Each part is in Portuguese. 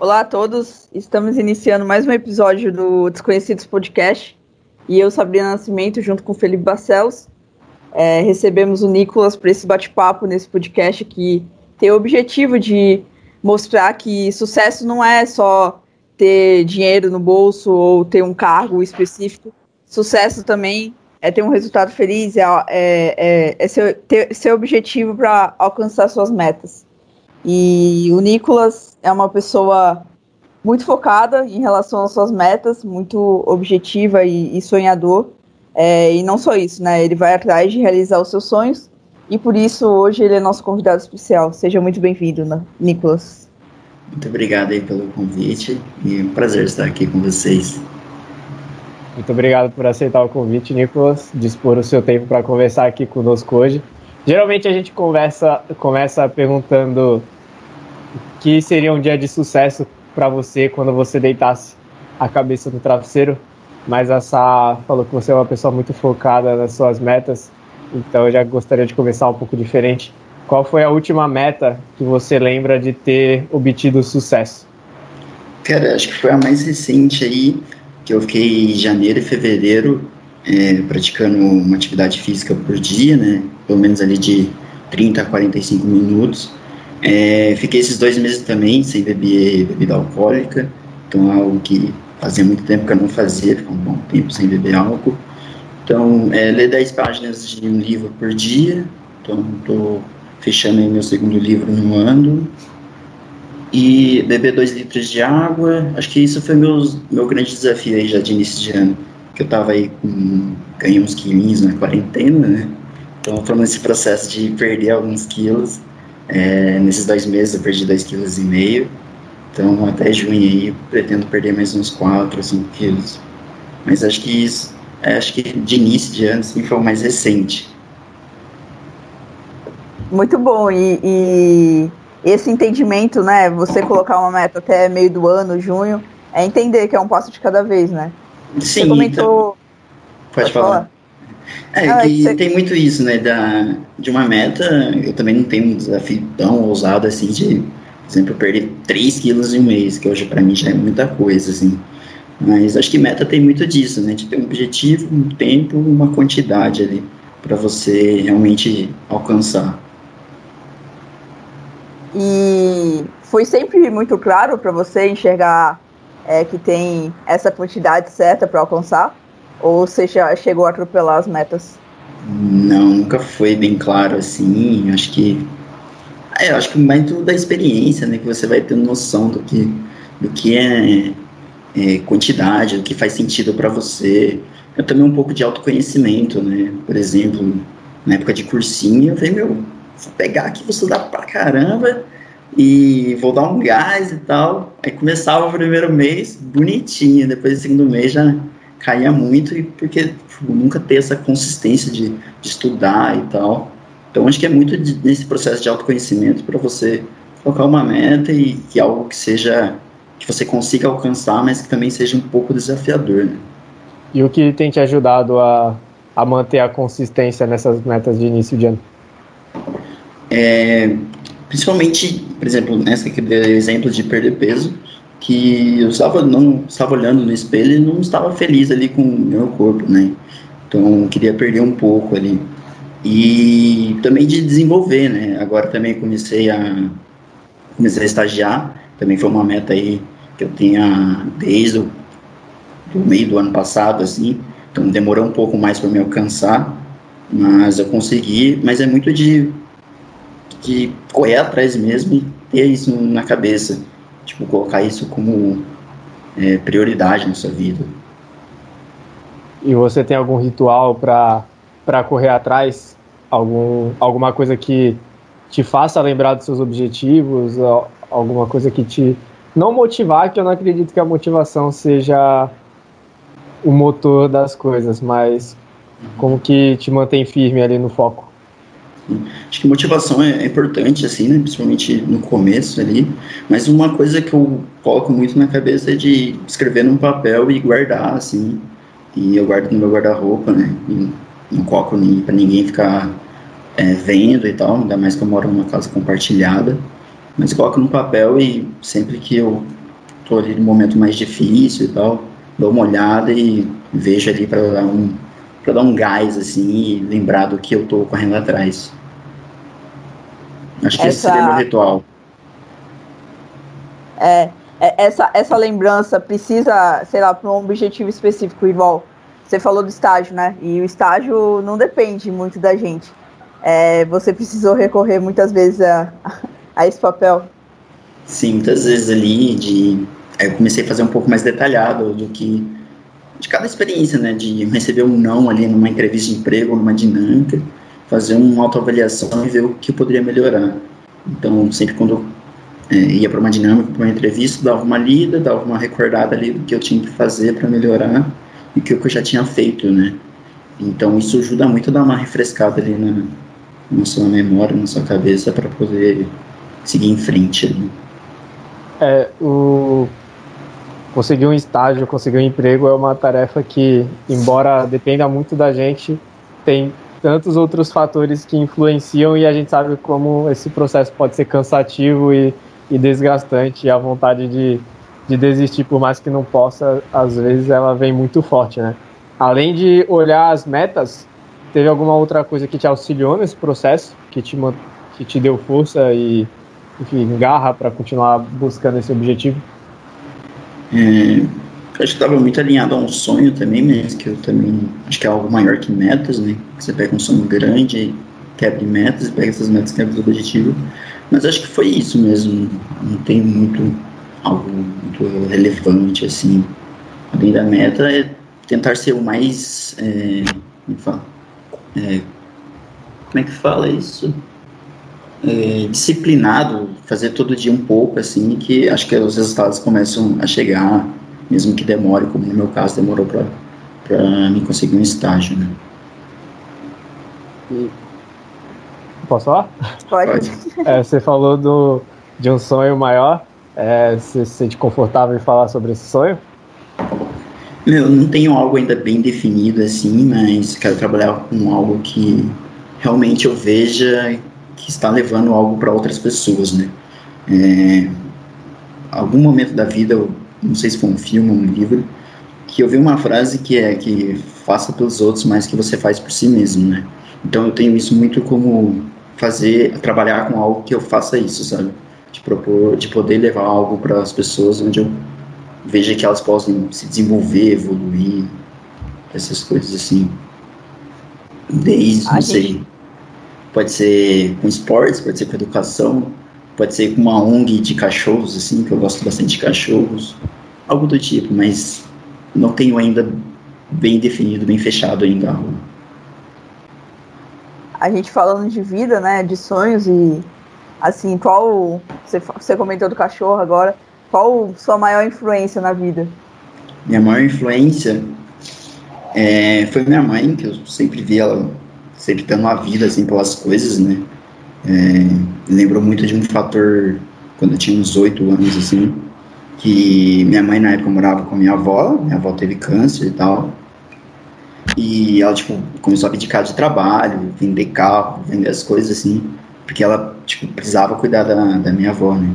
Olá a todos, estamos iniciando mais um episódio do Desconhecidos Podcast e eu, Sabrina Nascimento, junto com Felipe Barcelos, é, recebemos o Nicolas para esse bate-papo nesse podcast que tem o objetivo de mostrar que sucesso não é só ter dinheiro no bolso ou ter um cargo específico, sucesso também é ter um resultado feliz, é, é, é, é ser, ter, ser objetivo para alcançar suas metas. E o Nicolas é uma pessoa muito focada em relação às suas metas, muito objetiva e, e sonhador. É, e não só isso, né? Ele vai atrás de realizar os seus sonhos e por isso hoje ele é nosso convidado especial. Seja muito bem-vindo, né, Nicolas. Muito obrigado aí pelo convite e é um prazer estar aqui com vocês. Muito obrigado por aceitar o convite, Nicolas, dispor o seu tempo para conversar aqui conosco hoje. Geralmente a gente conversa, começa perguntando o que seria um dia de sucesso para você quando você deitasse a cabeça no travesseiro, mas a Sá falou que você é uma pessoa muito focada nas suas metas, então eu já gostaria de começar um pouco diferente. Qual foi a última meta que você lembra de ter obtido sucesso? Cara, acho que foi a mais recente aí, que eu fiquei em janeiro e fevereiro é, praticando uma atividade física por dia, né? Pelo menos ali de 30 a 45 minutos. É, fiquei esses dois meses também sem beber bebida alcoólica, então é algo que fazia muito tempo que eu não fazia, ficou um bom tempo sem beber álcool. Então, é, ler 10 páginas de um livro por dia, então estou fechando meu segundo livro no ano. E beber 2 litros de água, acho que isso foi meu, meu grande desafio aí já de início de ano que eu tava aí com. ganhei uns quilinhos na quarentena, né? Então, foi nesse processo de perder alguns quilos. É, nesses dois meses eu perdi dois quilos e meio. Então, até junho aí, pretendo perder mais uns 4 ou 5 quilos. Mas acho que isso, é, acho que de início de ano, assim, foi o mais recente. Muito bom. E, e, esse entendimento, né? Você colocar uma meta até meio do ano, junho, é entender que é um passo de cada vez, né? Sim, você comentou. Então, pode, pode falar. falar. É, ah, que você... tem muito isso, né? Da, de uma meta, eu também não tenho um desafio tão ousado assim de, por exemplo, perder 3 quilos em um mês, que hoje para mim já é muita coisa, assim. Mas acho que meta tem muito disso, né? De ter um objetivo, um tempo, uma quantidade ali para você realmente alcançar. E foi sempre muito claro para você enxergar é, que tem essa quantidade certa para alcançar? Ou você já chegou a atropelar as metas? Não, nunca foi bem claro assim. Acho que. É, acho que muito da experiência, né? Que você vai ter noção do que, do que é, é quantidade, do que faz sentido para você. Eu também um pouco de autoconhecimento, né? Por exemplo, na época de cursinho, eu falei, meu, vou pegar aqui, vou estudar pra caramba e vou dar um gás e tal. Aí começava o primeiro mês bonitinho, depois do segundo mês já caía muito, e porque tipo, nunca ter essa consistência de, de, estudar e tal. Então acho que é muito de, nesse processo de autoconhecimento para você colocar uma meta e que algo que seja que você consiga alcançar, mas que também seja um pouco desafiador. Né? E o que tem te ajudado a, a manter a consistência nessas metas de início de ano? É, Principalmente, por exemplo, nessa que deu exemplo de perder peso, que eu estava não estava olhando no espelho e não estava feliz ali com o meu corpo, né? Então queria perder um pouco ali e também de desenvolver, né? Agora também comecei a comecei a estagiar, também foi uma meta aí que eu tinha desde o do meio do ano passado, assim. Então demorou um pouco mais para me alcançar, mas eu consegui. Mas é muito de de correr atrás mesmo e ter isso na cabeça. Tipo, colocar isso como é, prioridade na sua vida. E você tem algum ritual para correr atrás? Algum, alguma coisa que te faça lembrar dos seus objetivos? Alguma coisa que te. Não motivar, que eu não acredito que a motivação seja o motor das coisas, mas como que te mantém firme ali no foco? Acho que motivação é, é, importante, assim, né? Principalmente no começo ali. Mas uma coisa que eu coloco muito na cabeça é de escrever num papel e guardar, assim. E eu guardo no meu guarda-roupa, né? E não coloco nem, pra ninguém ficar é, vendo e tal. Ainda mais que eu moro numa casa compartilhada. Mas coloco no papel e sempre que eu tô ali no momento mais difícil e tal, dou uma olhada e vejo ali para dar um para dar um gás assim e lembrar do que eu tô correndo atrás. Acho que essa... esse seria meu ritual. É, é, essa, essa lembrança precisa, sei lá, para um objetivo específico, igual você falou do estágio, né? E o estágio não depende muito da gente. É, você precisou recorrer muitas vezes a, a esse papel. Sim, muitas vezes ali de. Eu comecei a fazer um pouco mais detalhado do que de cada experiência, né? De receber um não ali numa entrevista de emprego, numa dinâmica, fazer uma autoavaliação e ver o que eu poderia melhorar. Então, sempre quando é, ia para uma dinâmica, para uma entrevista, dava uma lida, dava uma recordada ali do que eu tinha que fazer para melhorar e o que eu já tinha feito, né? Então isso ajuda muito a dar uma refrescada ali na, na sua memória, na sua cabeça para poder seguir em frente ali. É, o conseguir um estágio, conseguir um emprego é uma tarefa que, embora dependa muito da gente, tem tantos outros fatores que influenciam e a gente sabe como esse processo pode ser cansativo e e desgastante. E a vontade de, de desistir, por mais que não possa, às vezes ela vem muito forte, né? Além de olhar as metas, teve alguma outra coisa que te auxiliou nesse processo, que te, que te deu força e, enfim, garra para continuar buscando esse objetivo? Acho que estava muito alinhado a um sonho também, mas que eu também acho que é algo maior que metas, né? Você pega um sonho grande, quebra metas, e pega essas metas, quebra o objetivo. Mas acho que foi isso mesmo. Não tem muito algo muito relevante assim. Além da meta é tentar ser o mais é, como, é fala? É, como é que fala isso? É, disciplinado, fazer todo dia um pouco assim, que acho que os resultados começam a chegar, mesmo que demore, como no meu caso demorou para me conseguir um estágio, né? E Posso falar? Pode. É, você falou do, de um sonho maior. É, você se sente confortável em falar sobre esse sonho? Eu não tenho algo ainda bem definido assim, mas quero trabalhar com algo que realmente eu veja que está levando algo para outras pessoas, né? É, algum momento da vida, eu não sei se foi um filme ou um livro, que eu vi uma frase que é que faça pelos outros mais que você faz por si mesmo, né? Então eu tenho isso muito como fazer, trabalhar com algo que eu faça isso, sabe? De propor, de poder levar algo para as pessoas onde eu veja que elas possam se desenvolver, evoluir, essas coisas assim. Desde, não sei, pode ser com esportes, pode ser com educação, pode ser com uma ONG de cachorros, assim, que eu gosto bastante de cachorros, algo do tipo, mas não tenho ainda bem definido, bem fechado ainda algo a gente falando de vida, né, de sonhos e assim, qual você, você comentou do cachorro agora, qual sua maior influência na vida? Minha maior influência é, foi minha mãe, que eu sempre vi ela sempre dando a vida assim pelas coisas, né? É, lembro muito de um fator quando eu tinha uns oito anos assim, que minha mãe na época morava com minha avó, minha avó teve câncer e tal, e ela, tipo, começou a abdicar de trabalho, vender carro, vender as coisas assim, porque ela, tipo, precisava cuidar da, da minha avó, né?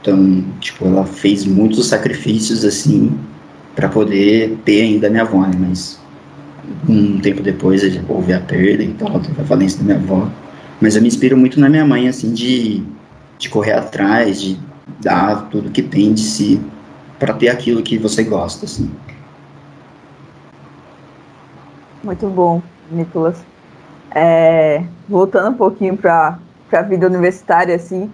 Então, tipo, ela fez muitos sacrifícios, assim, para poder ter ainda minha avó, né? Mas um tempo depois houve a perda e tal, teve a falência da minha avó. Mas eu me inspiro muito na minha mãe, assim, de, de correr atrás, de dar tudo que tem de si para ter aquilo que você gosta, assim. Muito bom, Nicolas. É, voltando um pouquinho para a vida universitária, assim,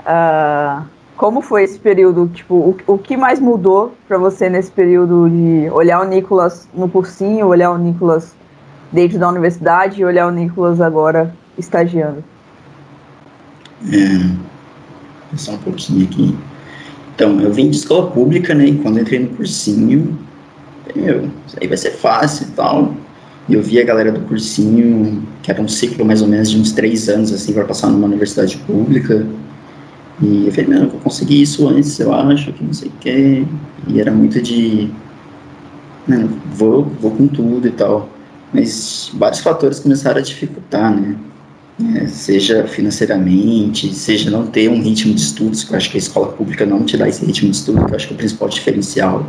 uh, como foi esse período? Tipo, o, o que mais mudou para você nesse período de olhar o Nicolas no cursinho, olhar o Nicolas dentro da universidade e olhar o Nicolas agora estagiando? É, só um pouquinho aqui. Então, eu vim de escola pública, né? E quando entrei no cursinho, eu, isso aí vai ser fácil e tal. E eu vi a galera do cursinho, que era um ciclo mais ou menos de uns três anos, assim, para passar numa universidade pública. E eu falei, não, eu vou conseguir isso antes, eu acho, que não sei o quê. E era muito de. Vou, vou com tudo e tal. Mas vários fatores começaram a dificultar, né? É, seja financeiramente, seja não ter um ritmo de estudos, que eu acho que a escola pública não te dá esse ritmo de estudo, que eu acho que é o principal diferencial.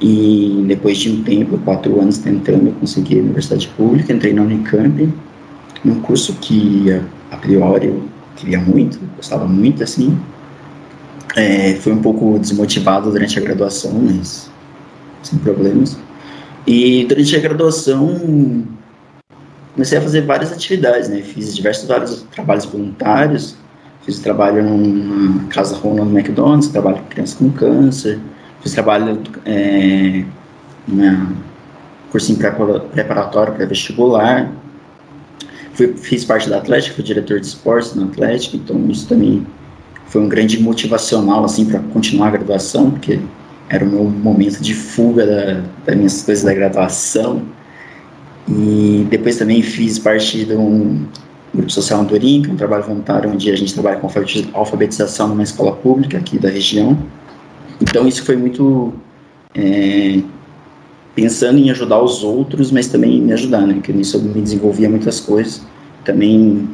E depois de um tempo, quatro anos tentando, eu consegui a universidade pública, entrei na Unicamp, num curso que a priori eu queria muito, gostava muito, assim. É, foi um pouco desmotivado durante a graduação, mas sem problemas. E durante a graduação comecei a fazer várias atividades, né? Fiz diversos vários trabalhos voluntários, fiz trabalho na Casa Ronald McDonald's, trabalho com crianças com câncer, fiz trabalho é, na cursinho preparatório para vestibular, fui, fiz parte da Atlética, fui diretor de esportes na Atlética, então isso também foi um grande motivacional assim para continuar a graduação, porque era o meu momento de fuga da, das minhas coisas da graduação. E depois também fiz parte de um grupo social Andorim, que é um trabalho voluntário onde a gente trabalha com alfabetização numa escola pública aqui da região. Então isso foi muito é, pensando em ajudar os outros, mas também me ajudar, né? Porque nisso eu me desenvolvia muitas coisas. Também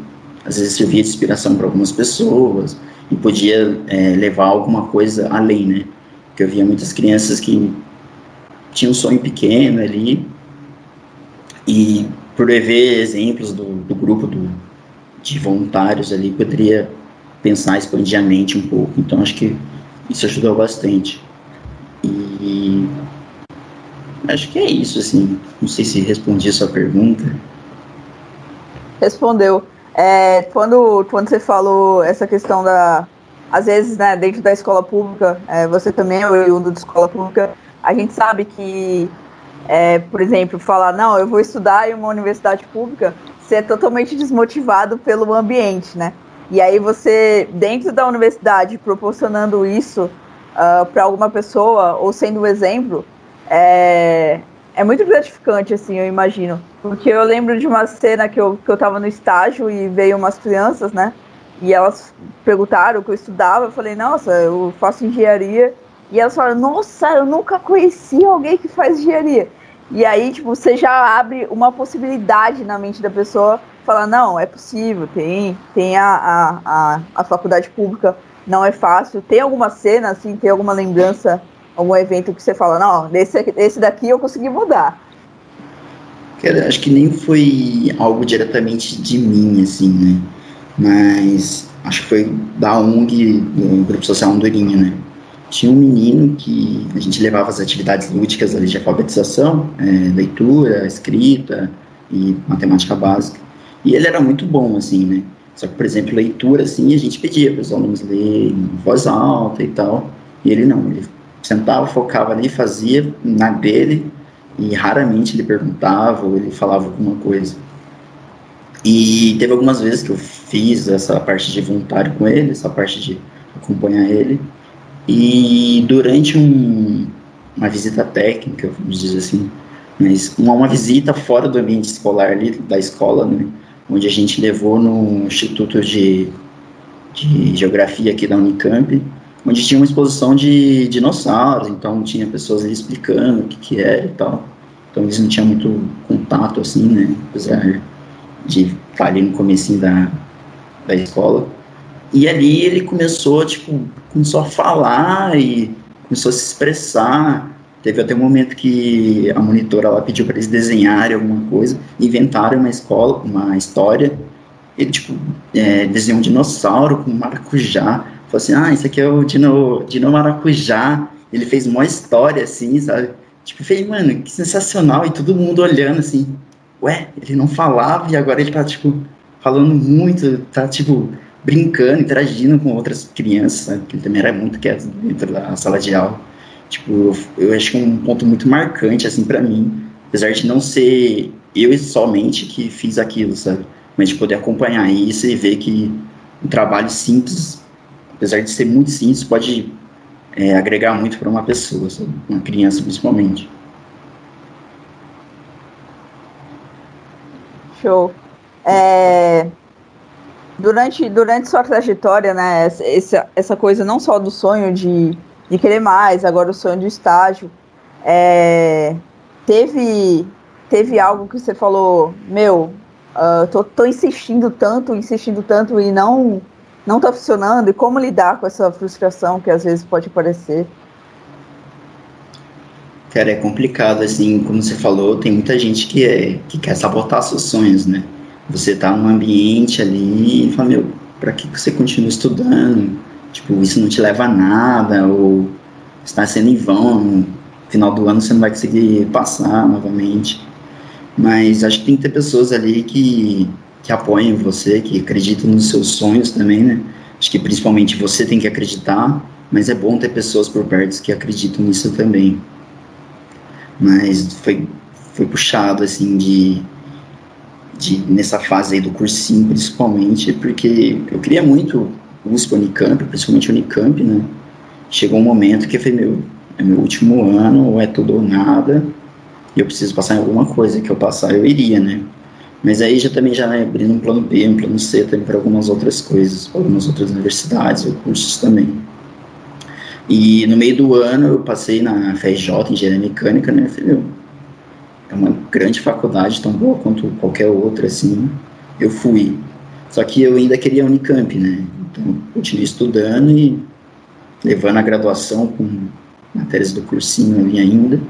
às vezes servia de inspiração para algumas pessoas e podia é, levar alguma coisa além, né? Porque eu via muitas crianças que tinham um sonho pequeno ali e por ver exemplos do, do grupo do, de voluntários ali, poderia pensar, expandir a mente um pouco. Então, acho que isso ajudou bastante. E acho que é isso, assim. Não sei se respondi a sua pergunta. Respondeu. É, quando, quando você falou essa questão da. Às vezes, né, dentro da escola pública, é, você também é oriundo de escola pública, a gente sabe que é, por exemplo, falar, não, eu vou estudar em uma universidade pública, você é totalmente desmotivado pelo ambiente, né? E aí você, dentro da universidade, proporcionando isso uh, ah, para alguma pessoa, ou sendo um exemplo, é, é muito gratificante, assim, eu imagino. Porque eu lembro de uma cena que eu, que eu tava no estágio e veio umas crianças, né? E elas perguntaram o que eu estudava, eu falei, nossa, eu faço engenharia. E elas falaram, nossa, eu nunca conheci alguém que faz engenharia. E aí, tipo, você já abre uma possibilidade na mente da pessoa, falar, não, é possível, tem, tem a, a, a, a faculdade pública, não é fácil. Tem alguma cena, assim, tem alguma lembrança, algum evento que você fala, não, esse, esse daqui eu consegui mudar. Cara, acho que nem foi algo diretamente de mim, assim, né? Mas acho que foi da ONG, do Grupo Social Andorinha, né? Tinha um menino que a gente levava as atividades lúdicas ali de alfabetização, é, leitura, escrita e matemática básica. E ele era muito bom, assim, né? Só que, por exemplo, leitura, assim, a gente pedia para os alunos lerem em voz alta e tal. E ele não, ele sentava, focava ali, fazia na dele e raramente ele perguntava ou ele falava alguma coisa. E teve algumas vezes que eu fiz essa parte de voluntário com ele, essa parte de acompanhar ele. E durante um, uma visita técnica, vamos dizer assim, mas uma, uma visita fora do ambiente escolar ali, da escola, né, onde a gente levou no Instituto de, de Geografia aqui da Unicamp, onde tinha uma exposição de dinossauros, então tinha pessoas ali explicando o que, que era e tal. Então eles não tinham muito contato, assim, né, apesar de estar ali no começo da, da escola. E ali ele começou, tipo, começou a falar e começou a se expressar. Teve até um momento que a monitora ela pediu para eles desenharem alguma coisa, inventaram uma escola, uma história. Ele, tipo, é, desenhou um dinossauro com maracujá. Falou assim, ah, isso aqui é o dino, dino maracujá. Ele fez uma história, assim, sabe? Tipo, falei, mano, que sensacional. E todo mundo olhando, assim, ué, ele não falava e agora ele tá, tipo, falando muito, tá, tipo, brincando, interagindo com outras crianças, né? que também era muito quieto dentro da sala de aula. Tipo, eu, eu acho que é um ponto muito marcante, assim, para mim, apesar de não ser eu somente que fiz aquilo, sabe? Mas de poder acompanhar isso e ver que um trabalho simples, apesar de ser muito simples, pode é, agregar muito para uma pessoa, sabe? uma criança principalmente. Show. É, durante, durante sua trajetória, né, essa, essa coisa não só do sonho de, de querer mais, agora o sonho do estágio, é, teve, teve algo que você falou, meu, uh, tô, tô insistindo tanto, insistindo tanto e não não tá funcionando? E como lidar com essa frustração que às vezes pode aparecer? Cara, é complicado, assim, como você falou, tem muita gente que, é, que quer sabotar seus sonhos, né? Você tá num ambiente ali e fala, meu, pra que você continua estudando? Tipo, isso não te leva a nada, ou está sendo em vão, no final do ano você não vai conseguir passar novamente. Mas acho que tem que ter pessoas ali que, que apoiem você, que acreditam nos seus sonhos também, né? Acho que principalmente você tem que acreditar, mas é bom ter pessoas por perto que acreditam nisso também. Mas foi, foi puxado, assim, de, de nessa fase aí do cursinho, principalmente, porque eu queria muito USP, Unicamp, principalmente Unicamp, né? Chegou um momento que eu falei, meu, é meu último ano, ou é tudo ou nada, e eu preciso passar em alguma coisa, que eu passar eu iria, né? Mas aí já também já né, abrindo um plano B, um plano C também para algumas outras coisas, para algumas outras universidades ou cursos também. E no meio do ano eu passei na FJ, Engenharia Mecânica, né? falei, meu, é uma grande faculdade, tão boa quanto qualquer outra, assim. Eu fui. Só que eu ainda queria Unicamp, né? Então, continuei estudando e levando a graduação com matérias do cursinho ali ainda.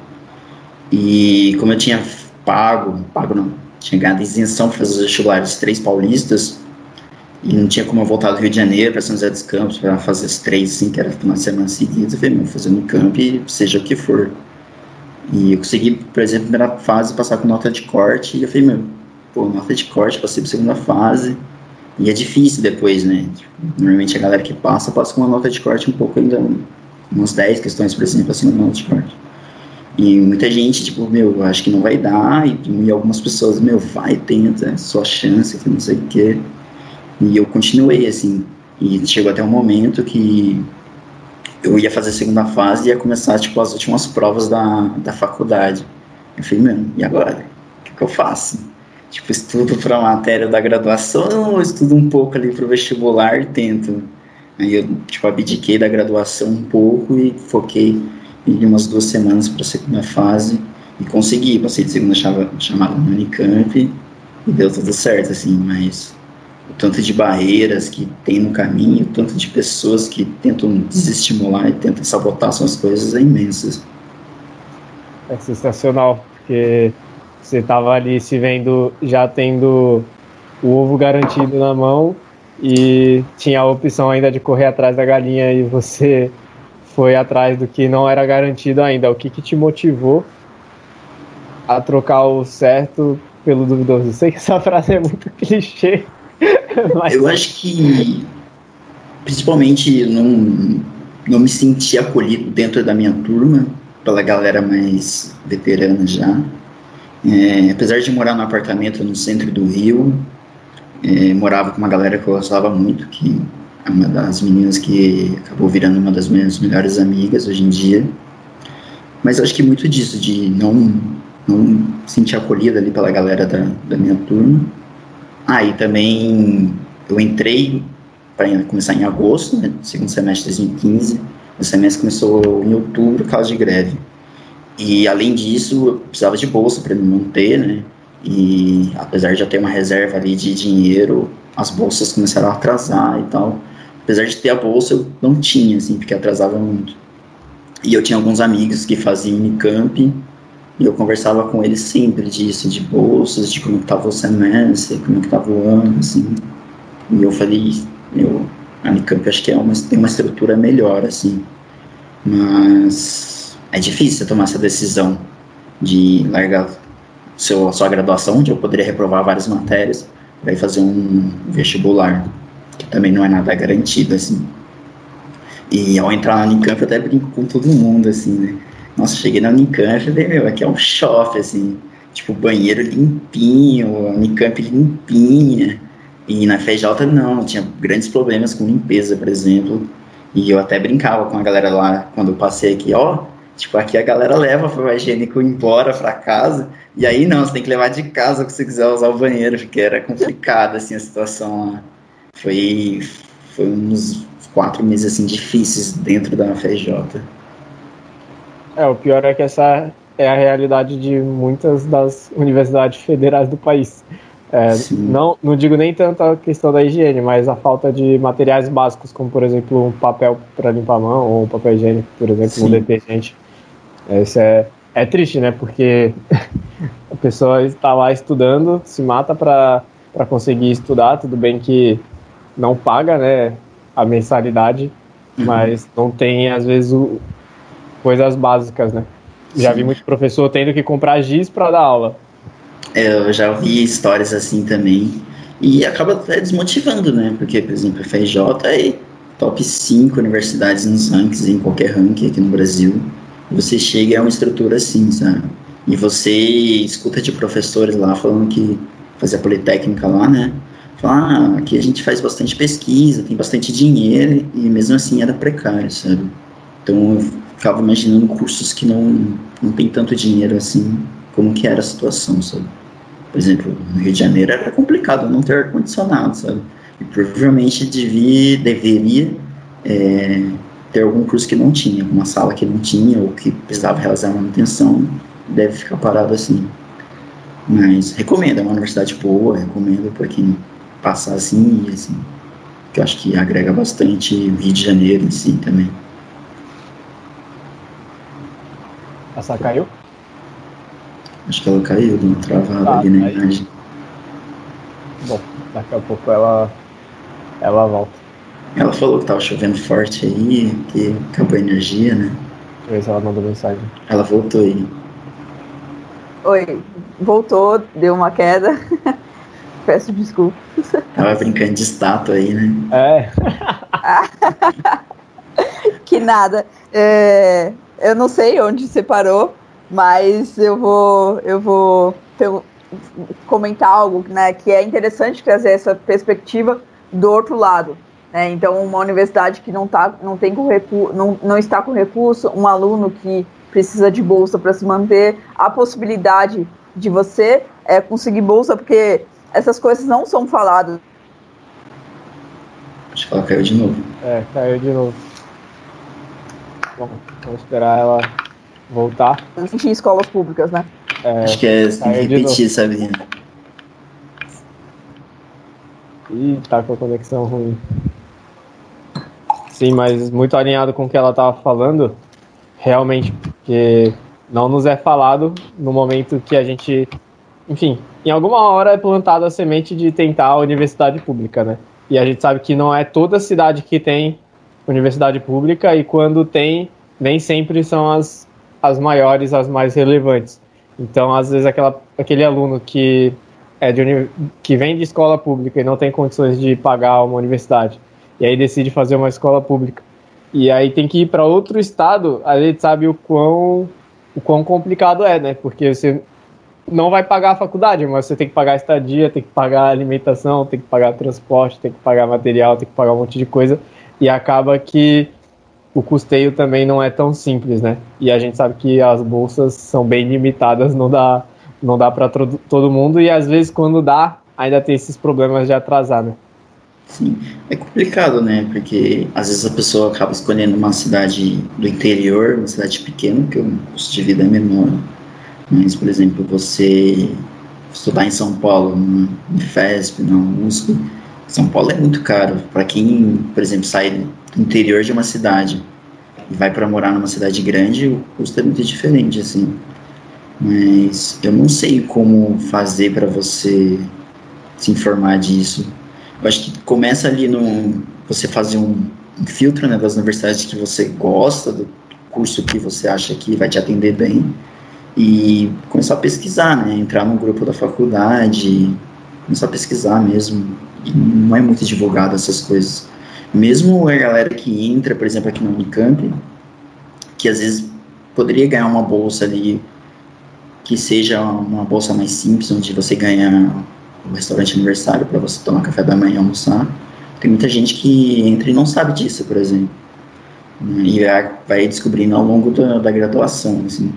E como eu tinha pago, pago não, tinha ganhado isenção para fazer os vestibulares três paulistas, e não tinha como eu voltar do Rio de Janeiro para São José dos Campos para fazer as três, assim, que era uma semana seguida. Eu falei, meu, fazer e seja o que for. E eu consegui, por exemplo, na primeira fase, passar com nota de corte. E eu falei, meu, pô, nota de corte, passei para segunda fase. E é difícil depois, né? Tipo, normalmente a galera que passa, passa com uma nota de corte um pouco ainda, umas 10 questões, por exemplo, assim, uma nota de corte. E muita gente, tipo, meu, acho que não vai dar. E, e algumas pessoas, meu, vai, tenta, é sua chance, que não sei o quê. E eu continuei assim. E chegou até um momento que eu ia fazer a segunda fase e ia começar tipo as últimas provas da, da faculdade. Eu falei, mano, e agora? O que, que eu faço? Tipo, estudo para a matéria da graduação ou estudo um pouco ali para o vestibular e tento? Aí eu, tipo, abdiquei da graduação um pouco e foquei em umas duas semanas para a segunda fase e consegui. Passei de segunda chamada no Unicamp e deu tudo certo, assim, mas o tanto de barreiras que tem no caminho, o tanto de pessoas que tentam desestimular e tentam sabotar suas coisas é imenso. É sensacional, porque você estava ali se vendo já tendo o ovo garantido na mão e tinha a opção ainda de correr atrás da galinha e você foi atrás do que não era garantido ainda. O que, que te motivou a trocar o certo pelo duvidoso? Eu sei que essa frase é muito clichê, Mas... Eu acho que, principalmente, não, não me senti acolhido dentro da minha turma, pela galera mais veterana já. É, apesar de morar num apartamento no centro do Rio, é, morava com uma galera que eu gostava muito, que é uma das meninas que acabou virando uma das minhas melhores amigas hoje em dia. Mas acho que muito disso, de não, não sentir acolhida ali pela galera da, da minha turma. Aí também eu entrei para começar em agosto, né, segundo semestre de 2015. O semestre começou em outubro por causa de greve. E além disso, eu precisava de bolsa para me manter, né? E apesar de já ter uma reserva ali de dinheiro, as bolsas começaram a atrasar e tal. Apesar de ter a bolsa, eu não tinha, assim, porque atrasava muito. E eu tinha alguns amigos que faziam Unicamp e eu conversava com ele sempre disso, de bolsas, de como estava o semestre, como estava o ano, assim. E eu falei, eu, a Unicamp acho que é uma, tem uma estrutura melhor, assim. Mas é difícil tomar essa decisão de largar seu, a sua graduação, onde eu poderia reprovar várias matérias, para ir fazer um vestibular, que também não é nada garantido, assim. E ao entrar na Unicamp, eu até brinco com todo mundo, assim, né? Nossa, cheguei na Unicamp e falei, meu, aqui é um shopping, assim, tipo, banheiro limpinho, Unicamp limpinha. E na FJ não, tinha grandes problemas com limpeza, por exemplo. E eu até brincava com a galera lá quando eu passei aqui, ó, tipo, aqui a galera leva o higiênico embora para casa. E aí não, você tem que levar de casa se você quiser usar o banheiro, porque era complicada assim a situação lá. Foi foi uns quatro meses assim difíceis dentro da FJ. É, o pior é que essa é a realidade de muitas das universidades federais do país. É, não, não digo nem tanto a questão da higiene, mas a falta de materiais básicos, como por exemplo um papel para limpar a mão ou um papel higiênico, por exemplo, Sim. um detergente. Isso é, é triste, né? Porque a pessoa está lá estudando, se mata para conseguir estudar. Tudo bem que não paga né, a mensalidade, uhum. mas não tem, às vezes, o, coisas básicas, né? Já vi muito professor tendo que comprar giz para dar aula. Eu já ouvi histórias assim também. E acaba até desmotivando, né? Porque, por exemplo, a FRJ é top 5 universidades nos rankings, em qualquer ranking aqui no Brasil. Você chega e é uma estrutura assim, sabe? E você escuta de professores lá falando que fazia politécnica lá, né? Fala, ah, aqui a gente faz bastante pesquisa, tem bastante dinheiro, e mesmo assim era precário, sabe? Então ficava imaginando cursos que não, não tem tanto dinheiro assim, como que era a situação, sabe? Por exemplo, no Rio de Janeiro era complicado não ter ar-condicionado, sabe? E provavelmente devia, deveria é, ter algum curso que não tinha, uma sala que não tinha, ou que precisava realizar manutenção, deve ficar parado assim. Mas recomendo, é uma universidade boa, recomendo para quem passar assim, assim, que eu acho que agrega bastante o Rio de Janeiro em si também. Essa caiu? Acho que ela caiu, deu uma travada ah, ali na imagem. Bom, daqui a pouco ela, ela volta. Ela falou que tava chovendo forte aí, que acabou a energia, né? Deixa eu ver se ela mandou mensagem. Ela voltou aí. Oi, voltou, deu uma queda. Peço desculpas. Tava brincando de estátua aí, né? É. que nada. É, eu não sei onde você parou, mas eu vou, eu vou comentar algo né, que é interessante trazer essa perspectiva do outro lado. Né? Então, uma universidade que não, tá, não, tem com recu não, não está com recurso, um aluno que precisa de bolsa para se manter, a possibilidade de você é, conseguir bolsa, porque essas coisas não são faladas. Acho que ela caiu de novo. É, caiu de novo. Bom, vamos esperar ela voltar. Em escolas públicas, né? É, Acho que é repetir, Sabrina. Ih, tá com a conexão ruim. Sim, mas muito alinhado com o que ela estava falando, realmente, porque não nos é falado no momento que a gente, enfim, em alguma hora é plantada a semente de tentar a universidade pública, né? E a gente sabe que não é toda cidade que tem universidade pública e quando tem, nem sempre são as, as maiores, as mais relevantes. Então, às vezes, aquela, aquele aluno que, é de, que vem de escola pública e não tem condições de pagar uma universidade, e aí decide fazer uma escola pública, e aí tem que ir para outro estado, a gente sabe o quão, o quão complicado é, né? Porque você não vai pagar a faculdade, mas você tem que pagar a estadia, tem que pagar a alimentação, tem que pagar transporte, tem que pagar material, tem que pagar um monte de coisa e acaba que o custeio também não é tão simples, né? E a gente sabe que as bolsas são bem limitadas, não dá, não dá para todo mundo e às vezes quando dá, ainda tem esses problemas de atrasar, né? Sim, é complicado, né? Porque às vezes a pessoa acaba escolhendo uma cidade do interior, uma cidade pequena, que o custo de vida é menor. Mas, por exemplo, você estudar em São Paulo, no FESP, na USP, são Paulo é muito caro. Para quem, por exemplo, sai do interior de uma cidade e vai para morar numa cidade grande, o custo é muito diferente, assim. Mas eu não sei como fazer para você se informar disso. Eu acho que começa ali no você fazer um, um filtro né, das universidades que você gosta, do curso que você acha que vai te atender bem e começar a pesquisar, né? Entrar no grupo da faculdade, começar a pesquisar mesmo não é muito divulgado essas coisas. Mesmo a galera que entra, por exemplo, aqui no Unicamp, que às vezes poderia ganhar uma bolsa ali, que seja uma bolsa mais simples, onde você ganha um restaurante aniversário para você tomar café da manhã e almoçar. Tem muita gente que entra e não sabe disso, por exemplo. E vai descobrindo ao longo da, da graduação, assim.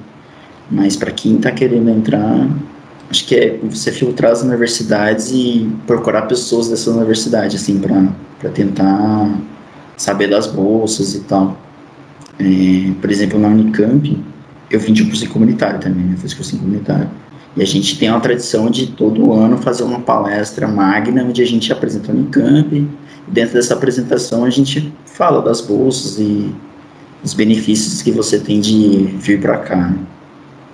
Mas para quem está querendo entrar, acho que é você filtrar as universidades e procurar pessoas dessa universidade, assim, para tentar saber das bolsas e tal. É, por exemplo, na Unicamp, eu vim de curso comunitário também, né? Fiz curso comunitário. E a gente tem uma tradição de todo ano fazer uma palestra magna onde a gente apresenta o Unicamp. Dentro dessa apresentação a gente fala das bolsas e os benefícios que você tem de vir para cá. Né?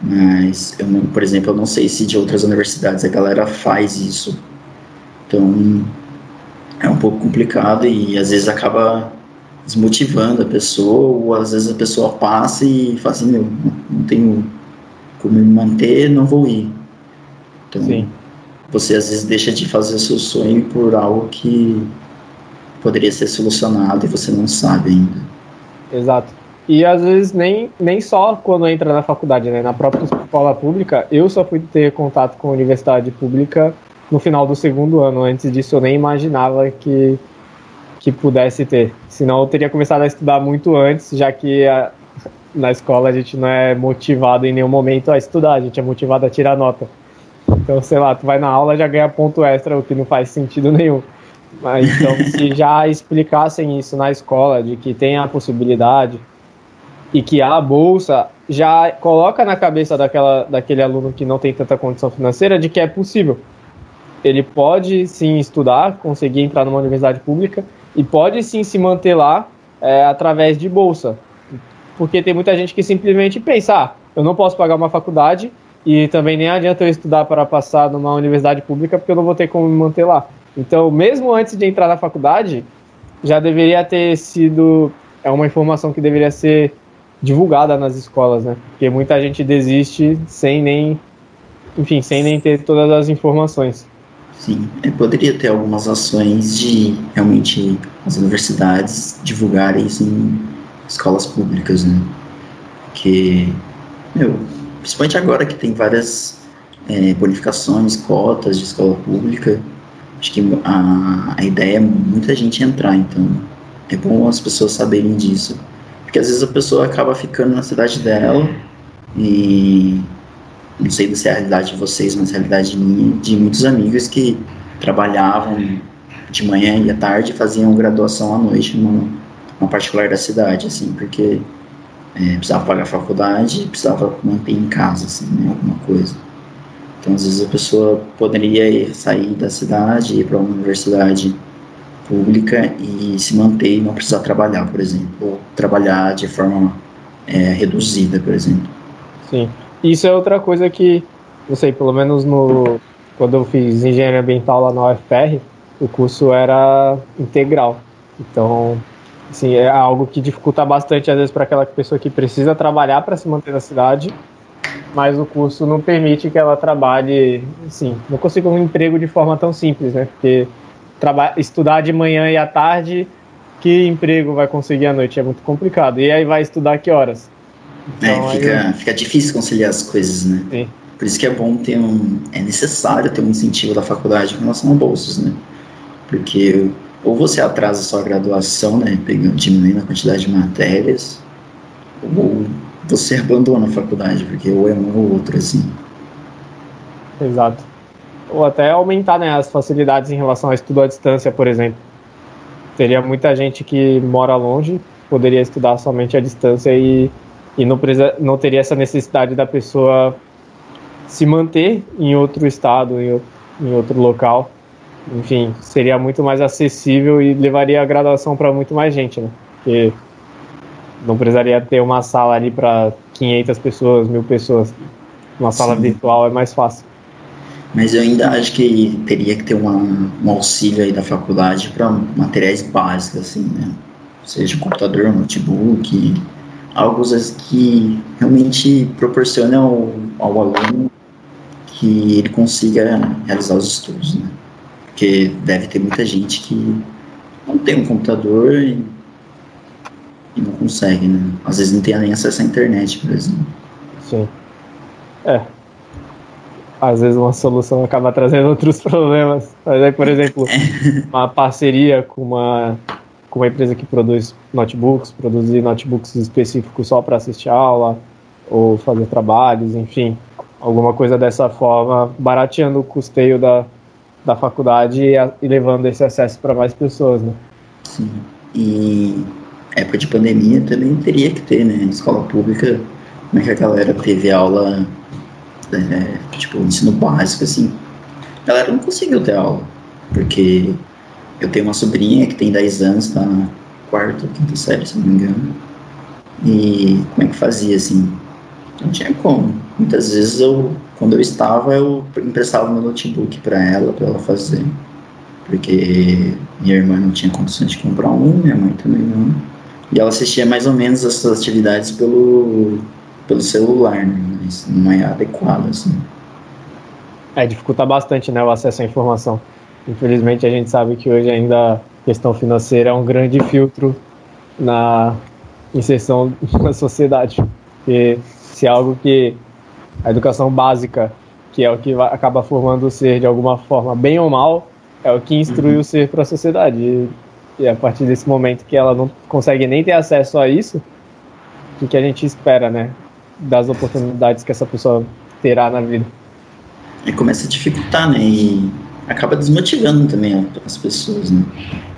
Mas, eu por exemplo, eu não sei se de outras universidades a galera faz isso. Então, é um pouco complicado e às vezes acaba desmotivando a pessoa, ou às vezes a pessoa passa e fala assim, meu, não tenho como me manter, não vou ir. Então, Sim. você às vezes deixa de fazer seu sonho por algo que poderia ser solucionado e você não sabe ainda. Exato. E às vezes nem, nem só quando entra na faculdade, né? Na própria escola pública, eu só fui ter contato com a universidade pública no final do segundo ano. Antes disso, eu nem imaginava que, que pudesse ter. Senão, eu teria começado a estudar muito antes, já que a, na escola a gente não é motivado em nenhum momento a estudar, a gente é motivado a tirar nota. Então, sei lá, tu vai na aula já ganha ponto extra, o que não faz sentido nenhum. Mas, então, se já explicassem isso na escola, de que tem a possibilidade e que a bolsa já coloca na cabeça daquela, daquele aluno que não tem tanta condição financeira de que é possível ele pode sim estudar, conseguir entrar numa universidade pública e pode sim se manter lá é, através de bolsa. Porque tem muita gente que simplesmente pensa, ah, eu não posso pagar uma faculdade e também nem adianta eu estudar para passar numa universidade pública porque eu não vou ter como me manter lá. Então, mesmo antes de entrar na faculdade, já deveria ter sido é uma informação que deveria ser divulgada nas escolas, né? Porque muita gente desiste sem nem, enfim, sem nem ter todas as informações. Sim, é, poderia ter algumas ações de realmente as universidades divulgarem isso em escolas públicas, né? Porque, meu, principalmente agora que tem várias é, bonificações, cotas de escola pública, acho que a, a ideia é muita gente entrar, então é bom as pessoas saberem disso. Porque às vezes a pessoa acaba ficando na cidade dela e não sei se é a realidade de vocês, mas a realidade minha, de muitos amigos que trabalhavam de manhã e à tarde faziam graduação à noite numa, numa particular da cidade, assim, porque é, precisava pagar a faculdade precisava manter em casa, assim, né, alguma coisa. Então, às vezes a pessoa poderia sair da cidade, ir para uma universidade pública e se manter e não precisar trabalhar, por exemplo, ou trabalhar de forma é, reduzida, por exemplo. Sim. Isso é outra coisa que, não sei, pelo menos no quando eu fiz engenharia ambiental lá na UFR, o curso era integral. Então, assim, é algo que dificulta bastante às vezes para aquela pessoa que precisa trabalhar para se manter na cidade, mas o curso não permite que ela trabalhe, assim, não consiga um emprego de forma tão simples, né? Porque estudar de manhã e à tarde, que emprego vai conseguir à noite? É muito complicado. E aí vai estudar que horas? É, então, é, fica, eu... fica difícil conciliar as coisas, né? Sim. Por isso que é bom ter um. É necessário ter um incentivo da faculdade com relação a bolsas, né? Porque ou você atrasa sua graduação, né? Pegando, diminuindo a quantidade de matérias, ou você abandona a faculdade, porque ou é um ou outro, assim. Exato. Ou até aumentar né, as facilidades em relação ao estudo à distância, por exemplo. Teria muita gente que mora longe, poderia estudar somente à distância e e não, precisa, não teria essa necessidade da pessoa se manter em outro estado, em, em outro local. Enfim, seria muito mais acessível e levaria a graduação para muito mais gente, né? Porque não precisaria ter uma sala ali para 500 pessoas, mil pessoas. Uma sala Sim. virtual é mais fácil. Mas eu ainda acho que teria que ter uma, um auxílio aí da faculdade para materiais básicos, assim, né? Seja computador, notebook, algo que realmente proporcione ao, ao aluno que ele consiga realizar os estudos, né? Porque deve ter muita gente que não tem um computador e, e não consegue, né? Às vezes não tem nem acesso à internet, por exemplo. Sim. É. Às vezes uma solução acaba trazendo outros problemas. Mas aí, por exemplo, uma parceria com uma com uma empresa que produz notebooks, produzir notebooks específicos só para assistir aula ou fazer trabalhos, enfim, alguma coisa dessa forma, barateando o custeio da, da faculdade e, a, e levando esse acesso para mais pessoas, né? Sim. E época de pandemia também teria que ter, né? Escola pública, como é que a galera teve aula é, tipo, ensino básico, assim, a galera não conseguiu ter aula, porque eu tenho uma sobrinha que tem 10 anos, tá na quarta, quinta série, se não me engano, e como é que fazia, assim, não tinha como. Muitas vezes eu, quando eu estava, eu emprestava meu notebook para ela, para ela fazer, porque minha irmã não tinha condições de comprar um, minha mãe também não. E ela assistia mais ou menos essas atividades pelo, pelo celular, né? mas não é adequado, assim. É, dificulta bastante né, o acesso à informação. Infelizmente, a gente sabe que hoje ainda a questão financeira é um grande filtro na inserção na sociedade. Porque se é algo que a educação básica, que é o que acaba formando o ser de alguma forma, bem ou mal, é o que instrui uhum. o ser para a sociedade. E, e, a partir desse momento que ela não consegue nem ter acesso a isso, o que, que a gente espera, né? Das oportunidades que essa pessoa terá na vida. E começa a dificultar, né? E acaba desmotivando também as pessoas, né?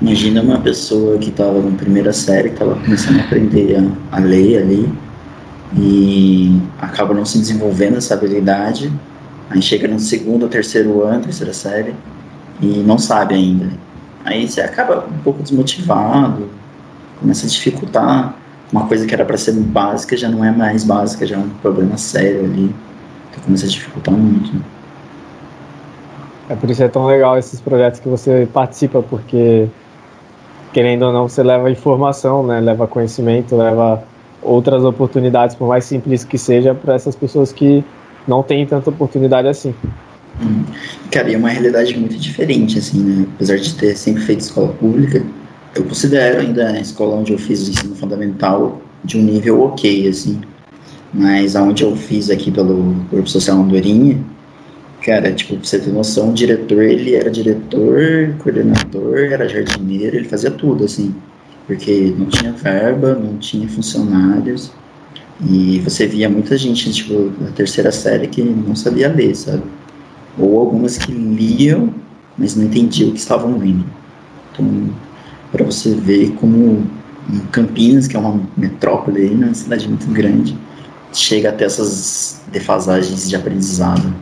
Imagina uma pessoa que estava na primeira série, estava começando a aprender a, a ler ali, e acaba não se desenvolvendo essa habilidade, aí chega no segundo, terceiro ano, terceira série, e não sabe ainda. Aí você acaba um pouco desmotivado, começa a dificultar. Uma coisa que era para ser básica já não é mais básica, já é um problema sério ali. Então começa a dificultar muito. É por isso é tão legal esses projetos que você participa, porque querendo ou não, você leva informação, né? Leva conhecimento, leva outras oportunidades, por mais simples que seja, para essas pessoas que não têm tanta oportunidade assim. Hum. Cara, e é uma realidade muito diferente, assim, né? Apesar de ter sempre feito escola pública, eu considero ainda a escola onde eu fiz o ensino fundamental de um nível ok, assim. Mas aonde eu fiz aqui pelo Corpo Social Andorinha, cara, tipo, pra você ter noção, o diretor, ele era diretor, coordenador, era jardineiro, ele fazia tudo, assim. Porque não tinha verba, não tinha funcionários. E você via muita gente, tipo, da terceira série que não sabia ler, sabe? ou algumas que liam, mas não entendiam o que estavam lendo. Então, para você ver como Campinas, que é uma metrópole aí, né, uma cidade muito grande, chega até essas defasagens de aprendizado.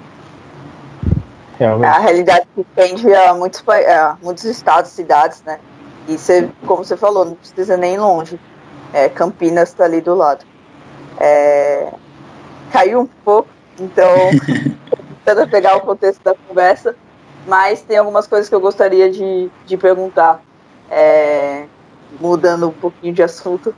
Realmente. A realidade que tende a muitos, a muitos estados, cidades, né? E você, como você falou, não precisa nem ir longe. É, Campinas está ali do lado. É, caiu um pouco, então tentando pegar o contexto da conversa, mas tem algumas coisas que eu gostaria de, de perguntar, é, mudando um pouquinho de assunto.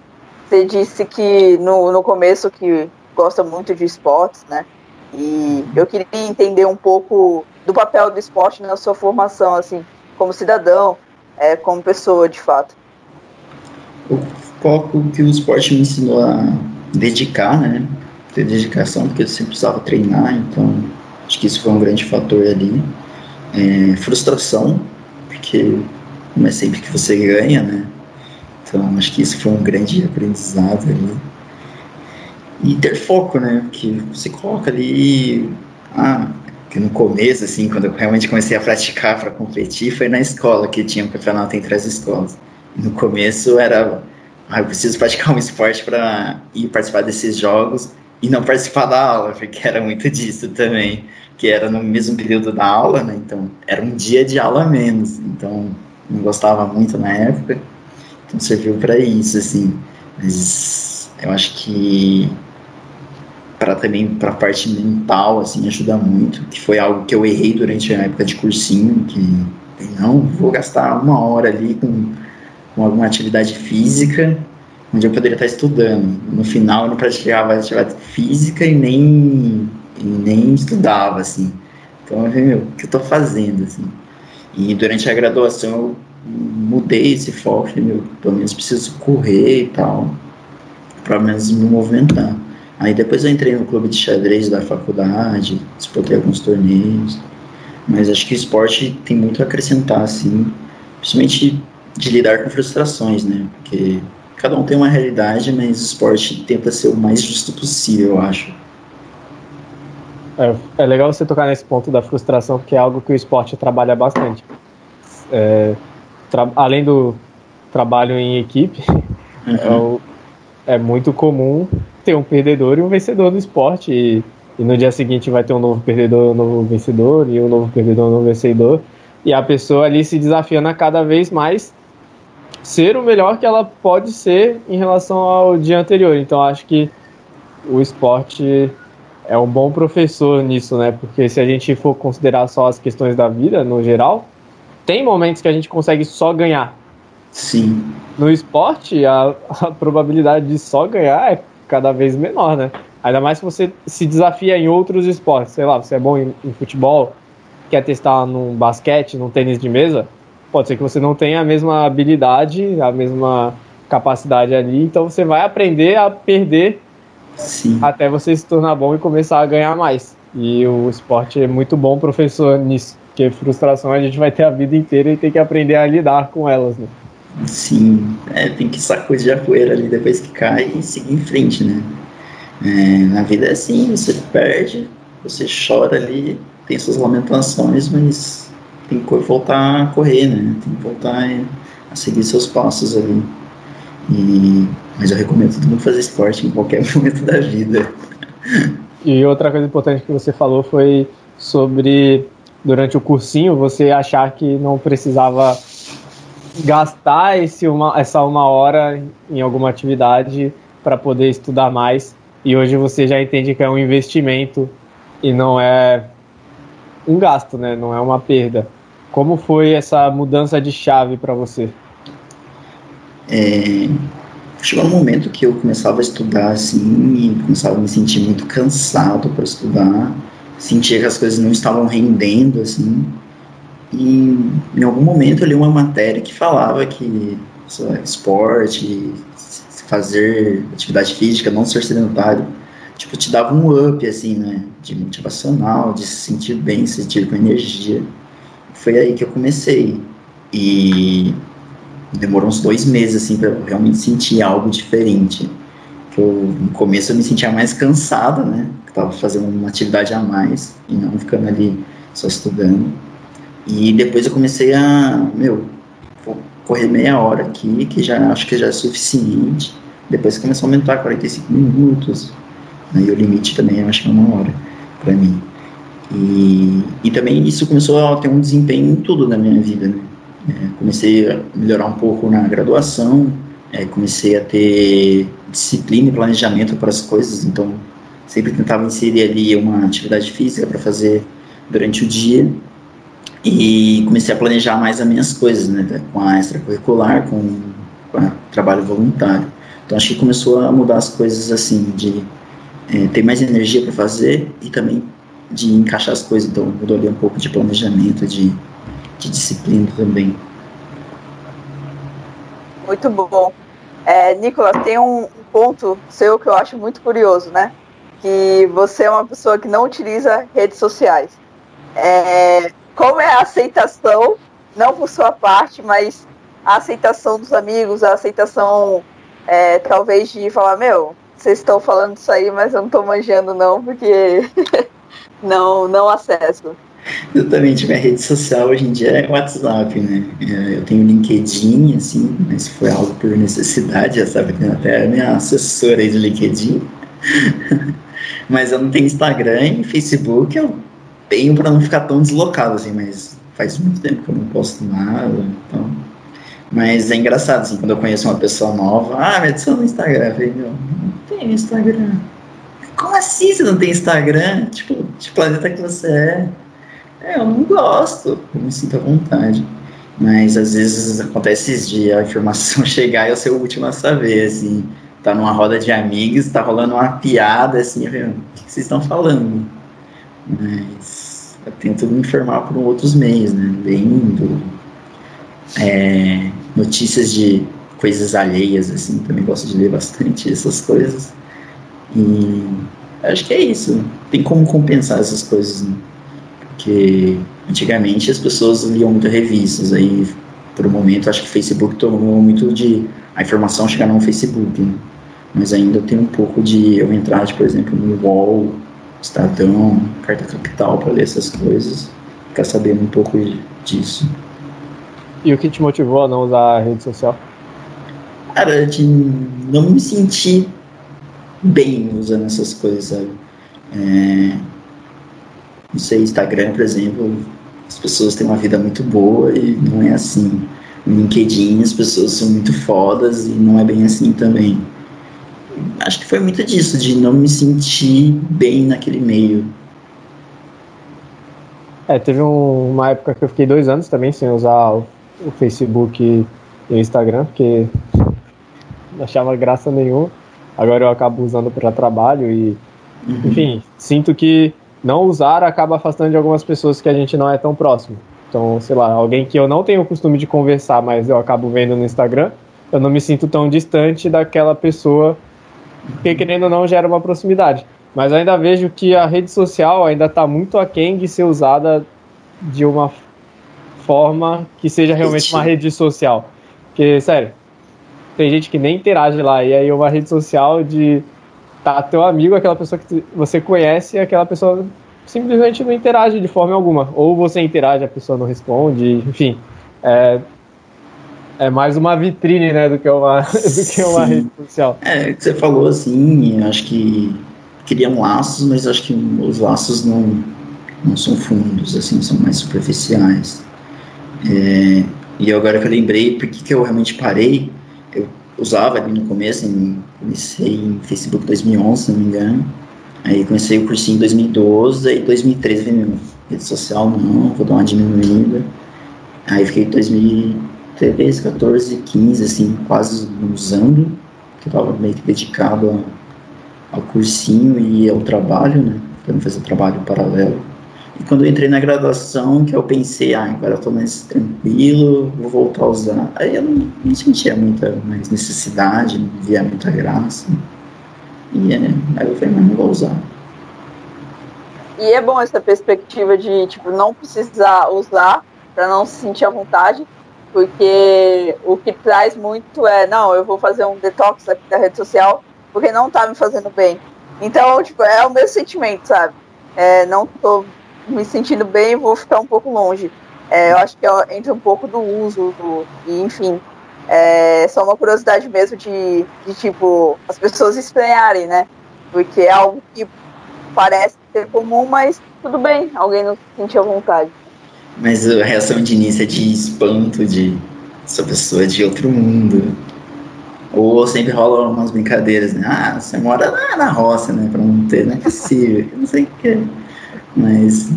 Você disse que no, no começo que gosta muito de esportes, né? E eu queria entender um pouco do papel do esporte na sua formação, assim, como cidadão, é, como pessoa, de fato. O foco que o esporte me ensinou a dedicar, né? Ter dedicação, porque eu sempre precisava treinar, então Acho que isso foi um grande fator ali. É, frustração, porque não é sempre que você ganha, né? Então, acho que isso foi um grande aprendizado ali. E ter foco, né? Que você coloca ali. Ah, que no começo, assim, quando eu realmente comecei a praticar para competir, foi na escola, que tinha um campeonato entre as escolas. no começo era. Ah, eu preciso praticar um esporte para ir participar desses jogos e não participar da aula, porque era muito disso também, que era no mesmo período da aula, né? Então era um dia de aula menos, então não gostava muito na época, então serviu para isso, assim. Mas eu acho que para também para a parte mental assim ajuda muito, que foi algo que eu errei durante a época de cursinho, que não vou gastar uma hora ali com, com alguma atividade física onde eu poderia estar estudando. No final, eu não praticava atividade física e nem, e nem estudava, assim. Então, eu falei, meu, o que eu estou fazendo, assim? E durante a graduação, eu mudei esse foco, meu, pelo menos preciso correr e tal, para menos me movimentar. Aí depois eu entrei no clube de xadrez da faculdade, disputei alguns torneios, mas acho que o esporte tem muito a acrescentar, assim, principalmente de lidar com frustrações, né? Porque cada um tem uma realidade, mas o esporte tenta ser o mais justo possível, eu acho. É, é legal você tocar nesse ponto da frustração, porque é algo que o esporte trabalha bastante. É, tra além do trabalho em equipe, uhum. é, é, muito comum ter um perdedor e um vencedor no esporte. E e no dia seguinte vai ter um novo perdedor, um novo vencedor, e um novo perdedor, um novo vencedor, e a pessoa ali se desafiando a cada vez mais ser o melhor que ela pode ser em relação ao dia anterior. Então acho que o esporte é um bom professor nisso, né? Porque se a gente for considerar só as questões da vida no geral, tem momentos que a gente consegue só ganhar. Sim. No esporte, a, a probabilidade de só ganhar é cada vez menor, né? Ainda mais se você se desafia em outros esportes. Sei lá, você é bom em, em futebol, quer testar num basquete, num tênis de mesa, pode ser que você não tenha a mesma habilidade, a mesma capacidade ali, então você vai aprender a perder Sim. até você se tornar bom e começar a ganhar mais. E o esporte é muito bom professor nisso, porque frustração a gente vai ter a vida inteira e tem que aprender a lidar com elas, né? Sim, é, tem que sacudir a poeira ali depois que cai e seguir em frente, né? É, na vida é assim, você perde, você chora ali, tem suas lamentações, mas tem que voltar a correr, né? Tem que voltar a seguir seus passos ali. E, mas eu recomendo todo mundo fazer esporte em qualquer momento da vida. E outra coisa importante que você falou foi sobre durante o cursinho você achar que não precisava gastar esse uma, essa uma hora em alguma atividade para poder estudar mais. E hoje você já entende que é um investimento e não é um gasto, né? Não é uma perda. Como foi essa mudança de chave para você? É, chegou um momento que eu começava a estudar assim e começava a me sentir muito cansado para estudar, sentia que as coisas não estavam rendendo assim. E em algum momento eu li uma matéria que falava que esporte, fazer atividade física, não ser sedentário, tipo, te dava um up, assim, né, de motivacional, de se sentir bem, se sentir com energia. Foi aí que eu comecei. E demorou uns dois meses, assim, para realmente sentir algo diferente. Que eu, no começo eu me sentia mais cansado, né, que tava fazendo uma atividade a mais e não ficando ali só estudando. E depois eu comecei a, meu, vou correr meia hora aqui, que já acho que já é suficiente. Depois começou a aumentar 45 minutos. Né, e o limite também eu acho que é uma hora para mim. E, e também isso começou a ter um desempenho em tudo na minha vida, né? É, comecei a melhorar um pouco na graduação, é, comecei a ter disciplina e planejamento para as coisas, então sempre tentava inserir ali uma atividade física para fazer durante o dia e comecei a planejar mais as minhas coisas, né, com a extracurricular, com, com o trabalho voluntário. Então acho que começou a mudar as coisas assim, de é, ter mais energia para fazer e também de encaixar as coisas. Então mudou ali um pouco de planejamento, de, de disciplina também. Muito bom. É, Nicolas, tem um ponto seu que eu acho muito curioso, né? Que você é uma pessoa que não utiliza redes sociais. É, como é a aceitação, não por sua parte, mas a aceitação dos amigos, a aceitação é, talvez de falar, meu, vocês estão falando isso aí, mas eu não estou manjando não, porque não, não acesso. Exatamente, minha rede social hoje em dia é WhatsApp, né? É, eu tenho LinkedIn, assim, mas foi algo por necessidade, já sabe, tem até a minha assessora aí do LinkedIn. mas eu não tenho Instagram e Facebook, eu tenho para não ficar tão deslocado, assim, mas faz muito tempo que eu não posto nada, então... Mas é engraçado, assim, quando eu conheço uma pessoa nova, ah, me adiciona no Instagram. Eu falei, meu, não tenho Instagram. Como assim você não tem Instagram? Tipo, de planeta que você é. É, eu não gosto, eu me sinto à vontade. Mas às vezes acontece de a informação chegar e eu ser o último a saber, assim. Tá numa roda de amigos, tá rolando uma piada, assim, eu o que vocês estão falando? Mas eu tento me informar por outros meios, né? Lendo, é, notícias de coisas alheias, assim, também gosto de ler bastante essas coisas. E acho que é isso. Tem como compensar essas coisas, né? Porque antigamente as pessoas liam muitas revistas, aí por um momento acho que o Facebook tomou muito de a informação chegar no Facebook, né? Mas ainda tem um pouco de eu entrar, por exemplo, no UOL, Estadão, Carta Capital para ler essas coisas, ficar sabendo um pouco disso. E o que te motivou a não usar a rede social? Cara, de não me sentir bem usando essas coisas, sabe? É, não sei, Instagram, por exemplo, as pessoas têm uma vida muito boa e não é assim. No LinkedIn as pessoas são muito fodas e não é bem assim também. Acho que foi muito disso, de não me sentir bem naquele meio. É, teve um, uma época que eu fiquei dois anos também sem usar o, o Facebook e o Instagram, porque não achava graça nenhuma. Agora eu acabo usando para trabalho e, uhum. enfim, sinto que não usar acaba afastando de algumas pessoas que a gente não é tão próximo. Então, sei lá, alguém que eu não tenho o costume de conversar, mas eu acabo vendo no Instagram, eu não me sinto tão distante daquela pessoa, porque querendo ou não gera uma proximidade. Mas ainda vejo que a rede social ainda está muito aquém de ser usada de uma forma que seja realmente uma rede social. Porque, sério, tem gente que nem interage lá, e aí uma rede social de tá teu amigo, aquela pessoa que você conhece, e aquela pessoa simplesmente não interage de forma alguma. Ou você interage, a pessoa não responde, enfim. É, é mais uma vitrine, né, do que uma, do que uma rede social. É, que você falou assim, acho que criam laços, mas acho que os laços não, não são fundos, assim, são mais superficiais. É, e agora que eu lembrei, por que, que eu realmente parei, eu usava ali no começo, em, comecei em Facebook 2011, se não me engano. Aí comecei o cursinho em 2012, aí 2013 veio rede social, não, vou dar uma diminuída. Aí fiquei 2013, 14, 15, assim, quase usando, que eu tava meio que dedicado ao cursinho e ao trabalho, né, não fazer trabalho paralelo. E quando eu entrei na graduação, que eu pensei, ah, agora eu tô mais tranquilo, vou voltar a usar. Aí eu não, não sentia muita mais necessidade, não via muita graça. E é, aí eu falei, mas não vou usar. E é bom essa perspectiva de, tipo, não precisar usar para não se sentir à vontade, porque o que traz muito é, não, eu vou fazer um detox aqui da rede social, porque não tá me fazendo bem. Então, tipo, é o mesmo sentimento, sabe? É, não tô me sentindo bem, vou ficar um pouco longe. É, eu acho que é, entra um pouco do uso, do, e, enfim. É só uma curiosidade mesmo de, de, tipo, as pessoas estranharem, né? Porque é algo que parece ser comum, mas tudo bem, alguém não se sentir à vontade. Mas a reação de início é de espanto, de essa pessoa de outro mundo. Ou sempre rola umas brincadeiras, né? Ah, você mora na, na roça, né? Pra não ter, não é possível. não sei o que. Mas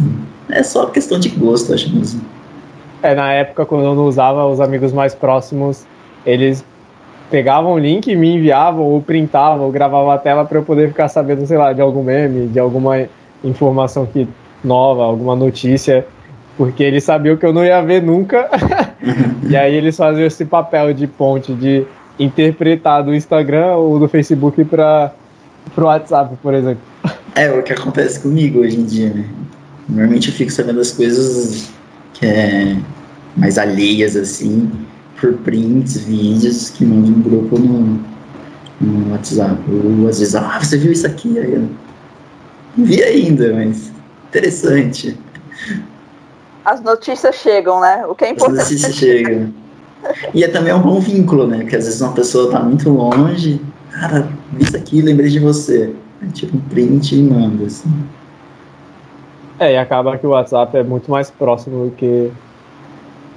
é só questão de gosto, acho mesmo. É, na época, quando eu não usava, os amigos mais próximos, eles pegavam o link, me enviavam, ou printavam, ou gravavam a tela para eu poder ficar sabendo, sei lá, de algum meme, de alguma informação que nova, alguma notícia, porque eles sabiam que eu não ia ver nunca. e aí eles faziam esse papel de ponte, de interpretar do Instagram ou do Facebook para o WhatsApp, por exemplo. É o que acontece comigo hoje em dia, né? Normalmente eu fico sabendo as coisas que é mais alheias, assim, por prints, vídeos que mandam um grupo no, no WhatsApp. Ou às vezes, ah, você viu isso aqui? Aí eu não vi ainda, mas interessante. As notícias chegam, né? O que é importante. As notícias chegam. E é também um bom vínculo, né? Porque às vezes uma pessoa tá muito longe, cara, vi isso aqui, lembrei de você. É tipo um print e manda, assim. É, e acaba que o WhatsApp é muito mais próximo do que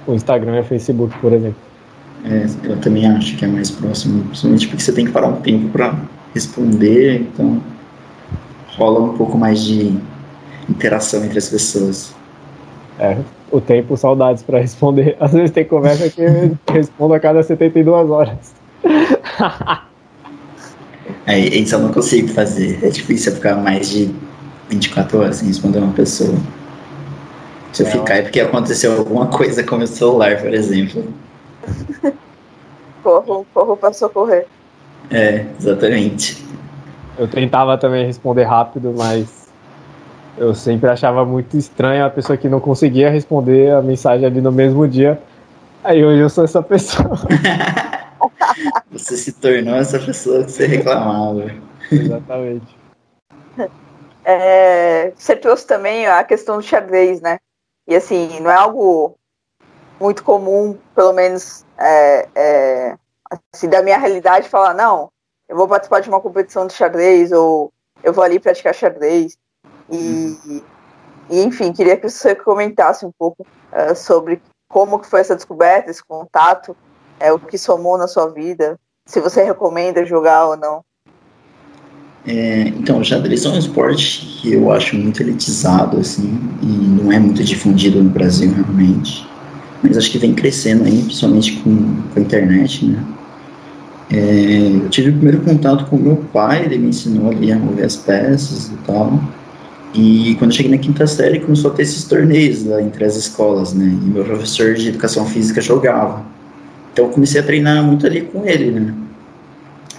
o Instagram e o Facebook, por exemplo. É, eu também acho que é mais próximo, principalmente porque você tem que parar um tempo para responder, então rola um pouco mais de interação entre as pessoas. É, o tempo, saudades para responder. Às vezes tem conversa que eu respondo a cada 72 horas. É, isso eu não consigo fazer. É difícil ficar mais de 24 horas sem responder uma pessoa. Se eu é, ficar é porque aconteceu alguma coisa com o meu celular, por exemplo. corro, corro para socorrer. É, exatamente. Eu tentava também responder rápido, mas eu sempre achava muito estranho a pessoa que não conseguia responder a mensagem ali no mesmo dia. Aí hoje eu sou essa pessoa. Você se tornou essa pessoa que você reclamava. Exatamente. É, você trouxe também a questão do xadrez, né? E assim, não é algo muito comum, pelo menos é, é, assim, da minha realidade, falar, não, eu vou participar de uma competição de xadrez, ou eu vou ali praticar xadrez. E, e, enfim, queria que você comentasse um pouco uh, sobre como que foi essa descoberta, esse contato, é o que somou na sua vida, se você recomenda jogar ou não. É, então, o xadrez é um esporte que eu acho muito elitizado, assim, e não é muito difundido no Brasil, realmente. Mas acho que vem crescendo aí, principalmente com, com a internet, né? É, eu tive o primeiro contato com meu pai, ele me ensinou ali a mover as peças e tal. E quando eu cheguei na quinta série, começou a ter esses torneios lá entre as escolas, né? E meu professor de educação física jogava. Então eu comecei a treinar muito ali com ele, né?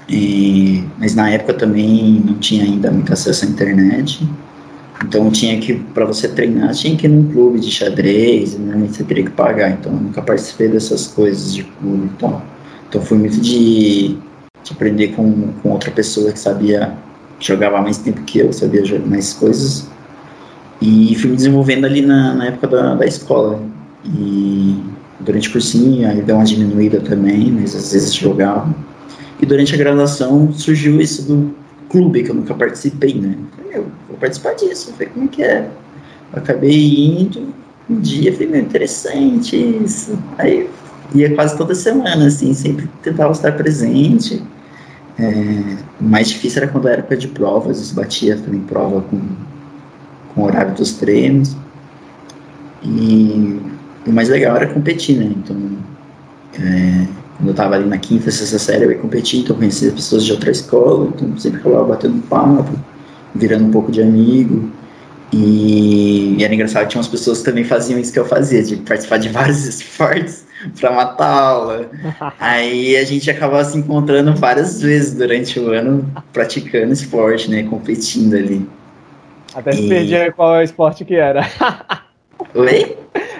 E, mas na época também não tinha ainda muito acesso à internet. Então tinha que, para você treinar, tinha que ir num clube de xadrez, né? Você teria que pagar. Então eu nunca participei dessas coisas de clube e tal. Então fui muito de, de aprender com, com outra pessoa que sabia, que jogava mais tempo que eu, sabia jogar mais coisas. E fui me desenvolvendo ali na, na época da, da escola. E durante o cursinho, aí deu uma diminuída também, mas às vezes jogava. E durante a graduação surgiu isso do clube, que eu nunca participei, né? Falei, meu, vou participar disso, ver como é que é. Eu acabei indo, um dia, falei, meu, interessante isso. Aí ia quase toda semana, assim, sempre tentava estar presente. É, mais difícil era quando era época de provas, isso batia também prova com, com o horário dos treinos. E o mais legal era competir, né? Então, é, quando eu estava ali na quinta, sexta série, eu ia competir, então eu conhecia pessoas de outra escola, então sempre acabava batendo papo, virando um pouco de amigo. E, e era engraçado que tinha umas pessoas que também faziam isso que eu fazia, de participar de vários esportes para matar aula. Aí a gente acabava se encontrando várias vezes durante o ano praticando esporte, né? Competindo ali. Até se e... perdia qual esporte que era. Oi?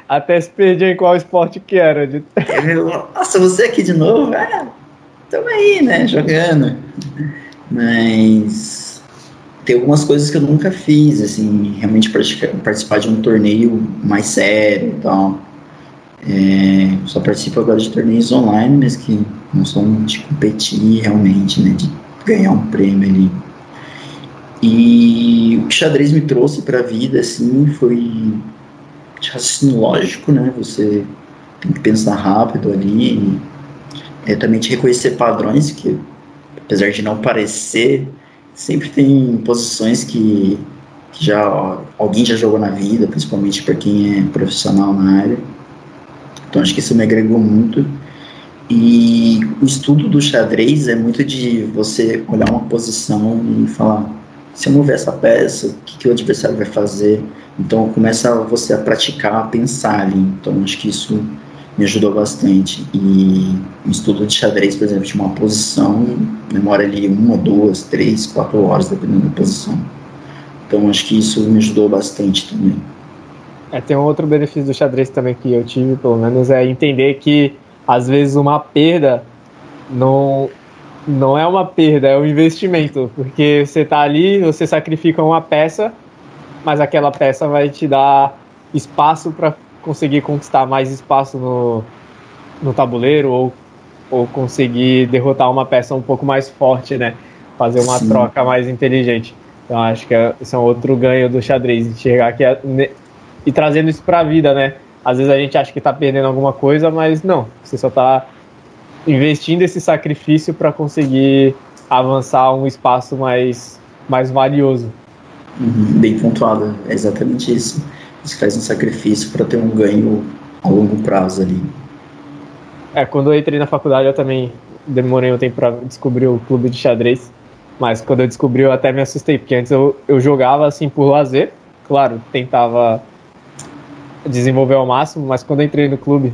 Até se perdia em qual esporte que era. De... Nossa, você aqui de novo? É, tamo aí, né? Jogando. Mas tem algumas coisas que eu nunca fiz, assim, realmente participar de um torneio mais sério e tal. É, só participo agora de torneios online, mas que não são de competir realmente, né? De ganhar um prêmio ali. E o que xadrez me trouxe para a vida, assim, foi de raciocínio lógico, né? Você tem que pensar rápido ali e é, também de reconhecer padrões que, apesar de não parecer, sempre tem posições que, que já alguém já jogou na vida, principalmente para quem é profissional na área. Então acho que isso me agregou muito. E o estudo do xadrez é muito de você olhar uma posição e falar: se eu mover essa peça, o que, que o adversário vai fazer? Então começa você a praticar, a pensar ali. Então acho que isso me ajudou bastante. E o estudo de xadrez, por exemplo, de uma posição, demora ali uma, duas, três, quatro horas, dependendo da posição. Então acho que isso me ajudou bastante também. É, tem um outro benefício do xadrez também que eu tive, pelo menos, é entender que às vezes uma perda não, não é uma perda, é um investimento, porque você está ali, você sacrifica uma peça, mas aquela peça vai te dar espaço para conseguir conquistar mais espaço no, no tabuleiro ou, ou conseguir derrotar uma peça um pouco mais forte, né? Fazer uma Sim. troca mais inteligente. Então acho que é, esse é um outro ganho do xadrez, enxergar que é, e trazendo isso para a vida, né? Às vezes a gente acha que está perdendo alguma coisa, mas não, você só está investindo esse sacrifício para conseguir avançar um espaço mais, mais valioso. Uhum, bem pontuado, é exatamente isso. Você faz um sacrifício para ter um ganho a longo prazo ali. É, quando eu entrei na faculdade eu também demorei um tempo para descobrir o clube de xadrez, mas quando eu descobri eu até me assustei, porque antes eu, eu jogava assim por lazer, claro, tentava desenvolver ao máximo, mas quando eu entrei no clube,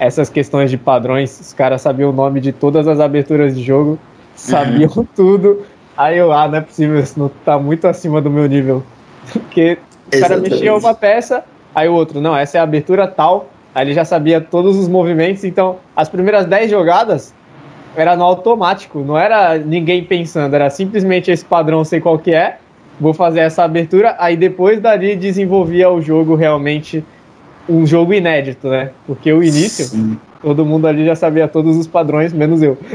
essas questões de padrões, os caras sabiam o nome de todas as aberturas de jogo, sabiam uhum. tudo. Aí eu, ah, não é possível, isso não tá muito acima do meu nível. Porque o cara mexia uma peça, aí o outro, não, essa é a abertura tal, aí ele já sabia todos os movimentos, então as primeiras 10 jogadas era no automático, não era ninguém pensando, era simplesmente esse padrão, sei qual que é, vou fazer essa abertura, aí depois dali desenvolvia o jogo realmente um jogo inédito, né? Porque o início, Sim. todo mundo ali já sabia todos os padrões, menos eu.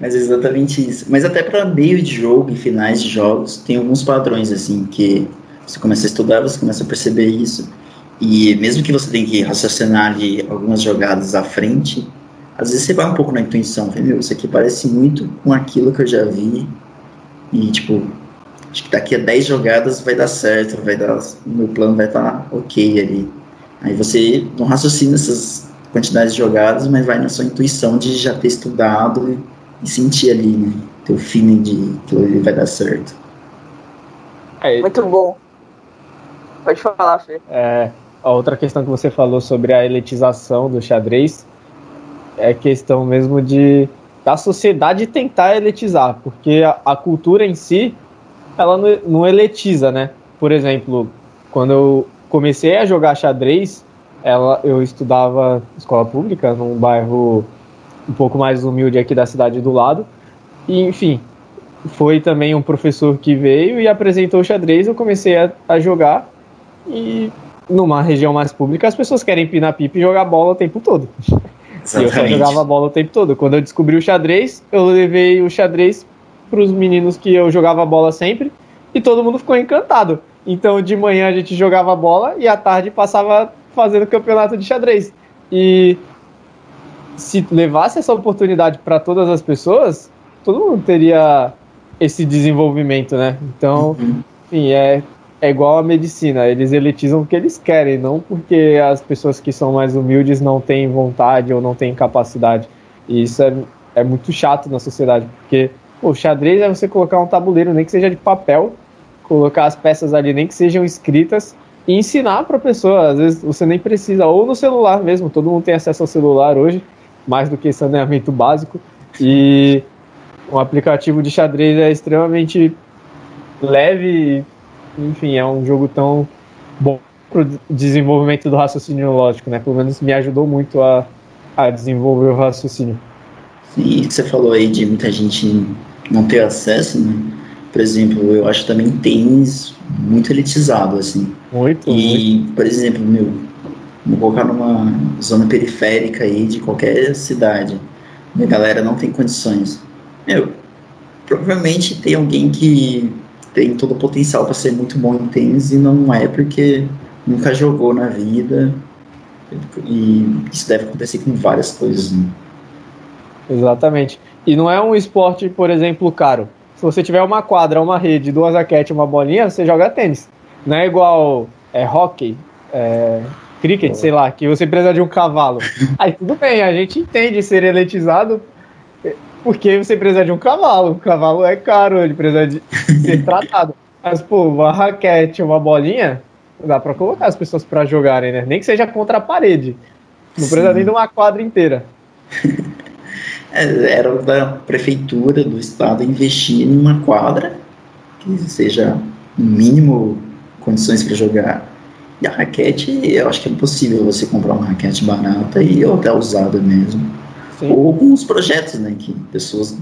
Mas é exatamente isso. Mas até para meio de jogo e finais de jogos, tem alguns padrões, assim, que você começa a estudar, você começa a perceber isso. E mesmo que você tenha que raciocinar ali algumas jogadas à frente, às vezes você vai um pouco na intuição, meu, isso aqui parece muito com aquilo que eu já vi. E, tipo, acho que daqui a 10 jogadas vai dar certo, vai dar, o meu plano vai estar tá ok ali. Aí você não raciocina essas quantidades de jogadas, mas vai na sua intuição de já ter estudado e, e sentir ali, né? Ter o feeling de que ele vai dar certo. É, Muito bom. Pode falar, Fê. É, a outra questão que você falou sobre a elitização do xadrez é questão mesmo de da sociedade tentar elitizar, porque a, a cultura em si ela não, não eletiza, né? Por exemplo, quando eu comecei a jogar xadrez, ela, eu estudava escola pública num bairro um pouco mais humilde aqui da cidade do lado. E, enfim, foi também um professor que veio e apresentou o xadrez. Eu comecei a, a jogar e numa região mais pública as pessoas querem pinar pipa e jogar bola o tempo todo. Exatamente. E eu só jogava bola o tempo todo. Quando eu descobri o xadrez, eu levei o xadrez para os meninos que eu jogava bola sempre e todo mundo ficou encantado. Então de manhã a gente jogava bola e à tarde passava fazendo campeonato de xadrez. E se levasse essa oportunidade para todas as pessoas, todo mundo teria esse desenvolvimento, né? Então, enfim, é, é igual a medicina, eles elitizam o que eles querem, não porque as pessoas que são mais humildes não têm vontade ou não têm capacidade. E isso é, é muito chato na sociedade, porque o xadrez é você colocar um tabuleiro, nem que seja de papel, colocar as peças ali, nem que sejam escritas, e ensinar para a pessoa. Às vezes você nem precisa, ou no celular mesmo, todo mundo tem acesso ao celular hoje, mais do que saneamento básico. E o aplicativo de xadrez é extremamente leve, enfim, é um jogo tão bom para o desenvolvimento do raciocínio lógico, né? Pelo menos me ajudou muito a, a desenvolver o raciocínio. Sim, você falou aí de muita gente não ter acesso, né? Por exemplo, eu acho também tênis muito elitizado, assim. Muito. E, muito. por exemplo, meu, vou colocar numa zona periférica aí de qualquer cidade. A galera não tem condições. Meu, provavelmente tem alguém que tem todo o potencial para ser muito bom em tênis e não é porque nunca jogou na vida. E isso deve acontecer com várias coisas. Né? Exatamente. E não é um esporte, por exemplo, caro. Se você tiver uma quadra, uma rede, duas raquetes, uma bolinha, você joga tênis. Não é igual é, hockey, é, cricket, sei lá, que você precisa de um cavalo. Aí tudo bem, a gente entende ser eletizado porque você precisa de um cavalo. O cavalo é caro, ele precisa de ser tratado. Mas, pô, uma raquete, uma bolinha, dá pra colocar as pessoas para jogarem, né? Nem que seja contra a parede. Não precisa Sim. nem de uma quadra inteira. É, era da prefeitura do estado investir numa quadra que seja mínimo condições para jogar. E a raquete, eu acho que é impossível você comprar uma raquete barata e ou até usada mesmo. Sim. Ou alguns projetos, né, que pessoas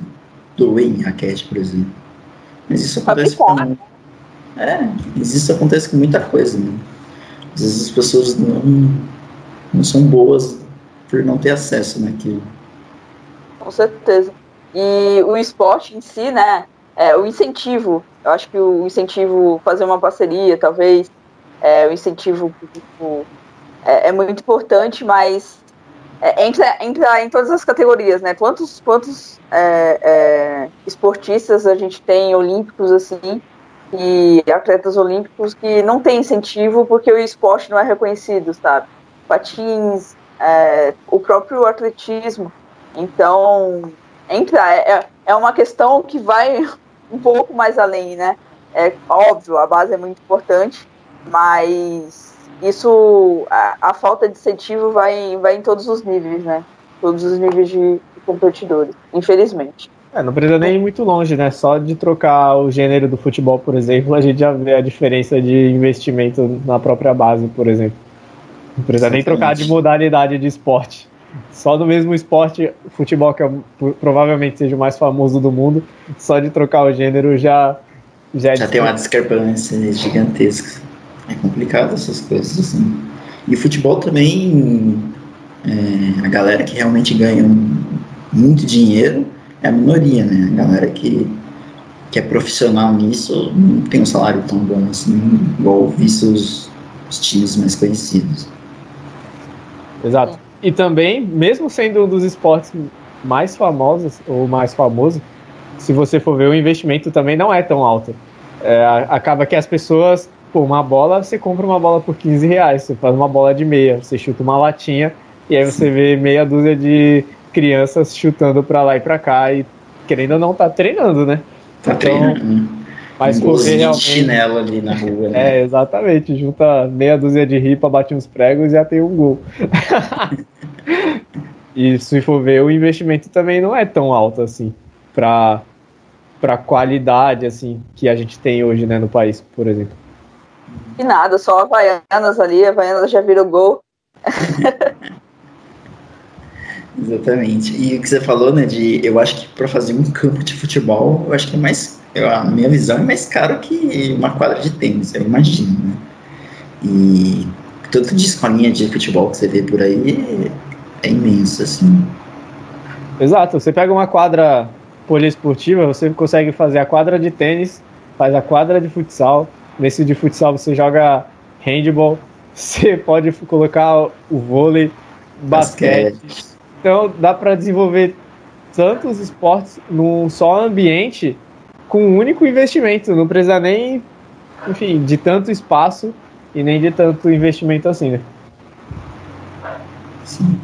doem raquete, por exemplo. Mas isso acontece com... É, mas isso acontece com muita coisa, né? Às vezes as pessoas não, não são boas por não ter acesso naquilo com certeza. E o esporte em si, né? É, o incentivo, eu acho que o incentivo, fazer uma parceria, talvez, é, o incentivo tipo, é, é, muito importante, mas é, entra, entra em todas as categorias, né? Quantos, quantos é, é, esportistas a gente tem olímpicos assim e atletas olímpicos que não tem incentivo porque o esporte não é reconhecido, sabe? Patins, o próprio atletismo, então, entra, é, é uma questão que vai um pouco mais além, né? É óbvio, a base é muito importante, mas isso, a, a falta de incentivo vai, vai em todos os níveis, né? Todos os níveis de, de competidores, infelizmente. É, não precisa nem ir muito longe, né? Só de trocar o gênero do futebol, por exemplo, a gente já vê a diferença de investimento na própria base, por exemplo. Não precisa Exatamente. nem trocar de modalidade de esporte só no mesmo esporte, futebol, que é, provavelmente seja o mais famoso do mundo, só de trocar o gênero já. Já, é já tem uma discrepância gigantesca. É complicado essas coisas assim. E futebol também, é, a galera que realmente ganha muito dinheiro é a minoria, né? A galera que, que é profissional nisso não tem um salário tão bom assim, igual visto os, os times mais conhecidos. Exato. E também, mesmo sendo um dos esportes mais famosos, ou mais famoso, se você for ver, o investimento também não é tão alto. É, acaba que as pessoas, por uma bola, você compra uma bola por 15 reais, você faz uma bola de meia, você chuta uma latinha, e aí você vê meia dúzia de crianças chutando para lá e para cá e querendo ou não tá treinando, né? Tá então, treinando. Mas um correr realmente. chinelo ali na rua. Né? É, exatamente. Junta meia dúzia de ripa, bate uns pregos e já tem um gol. e se for ver, o investimento também não é tão alto assim para para qualidade assim que a gente tem hoje, né, no país, por exemplo. E nada, só a Havaianas ali, a Havaianas já virou gol. Exatamente. E o que você falou, né, de eu acho que para fazer um campo de futebol, eu acho que é mais, eu, a minha visão é mais caro que uma quadra de tênis, eu imagino, né? E tanto de escolinha de futebol que você vê por aí é, é imenso, assim. Exato, você pega uma quadra poliesportiva, você consegue fazer a quadra de tênis, faz a quadra de futsal, nesse de futsal você joga handball, você pode colocar o vôlei, basquete. basquete então dá para desenvolver tantos esportes num só ambiente com um único investimento. Não precisa nem, enfim, de tanto espaço e nem de tanto investimento assim, né? Sim.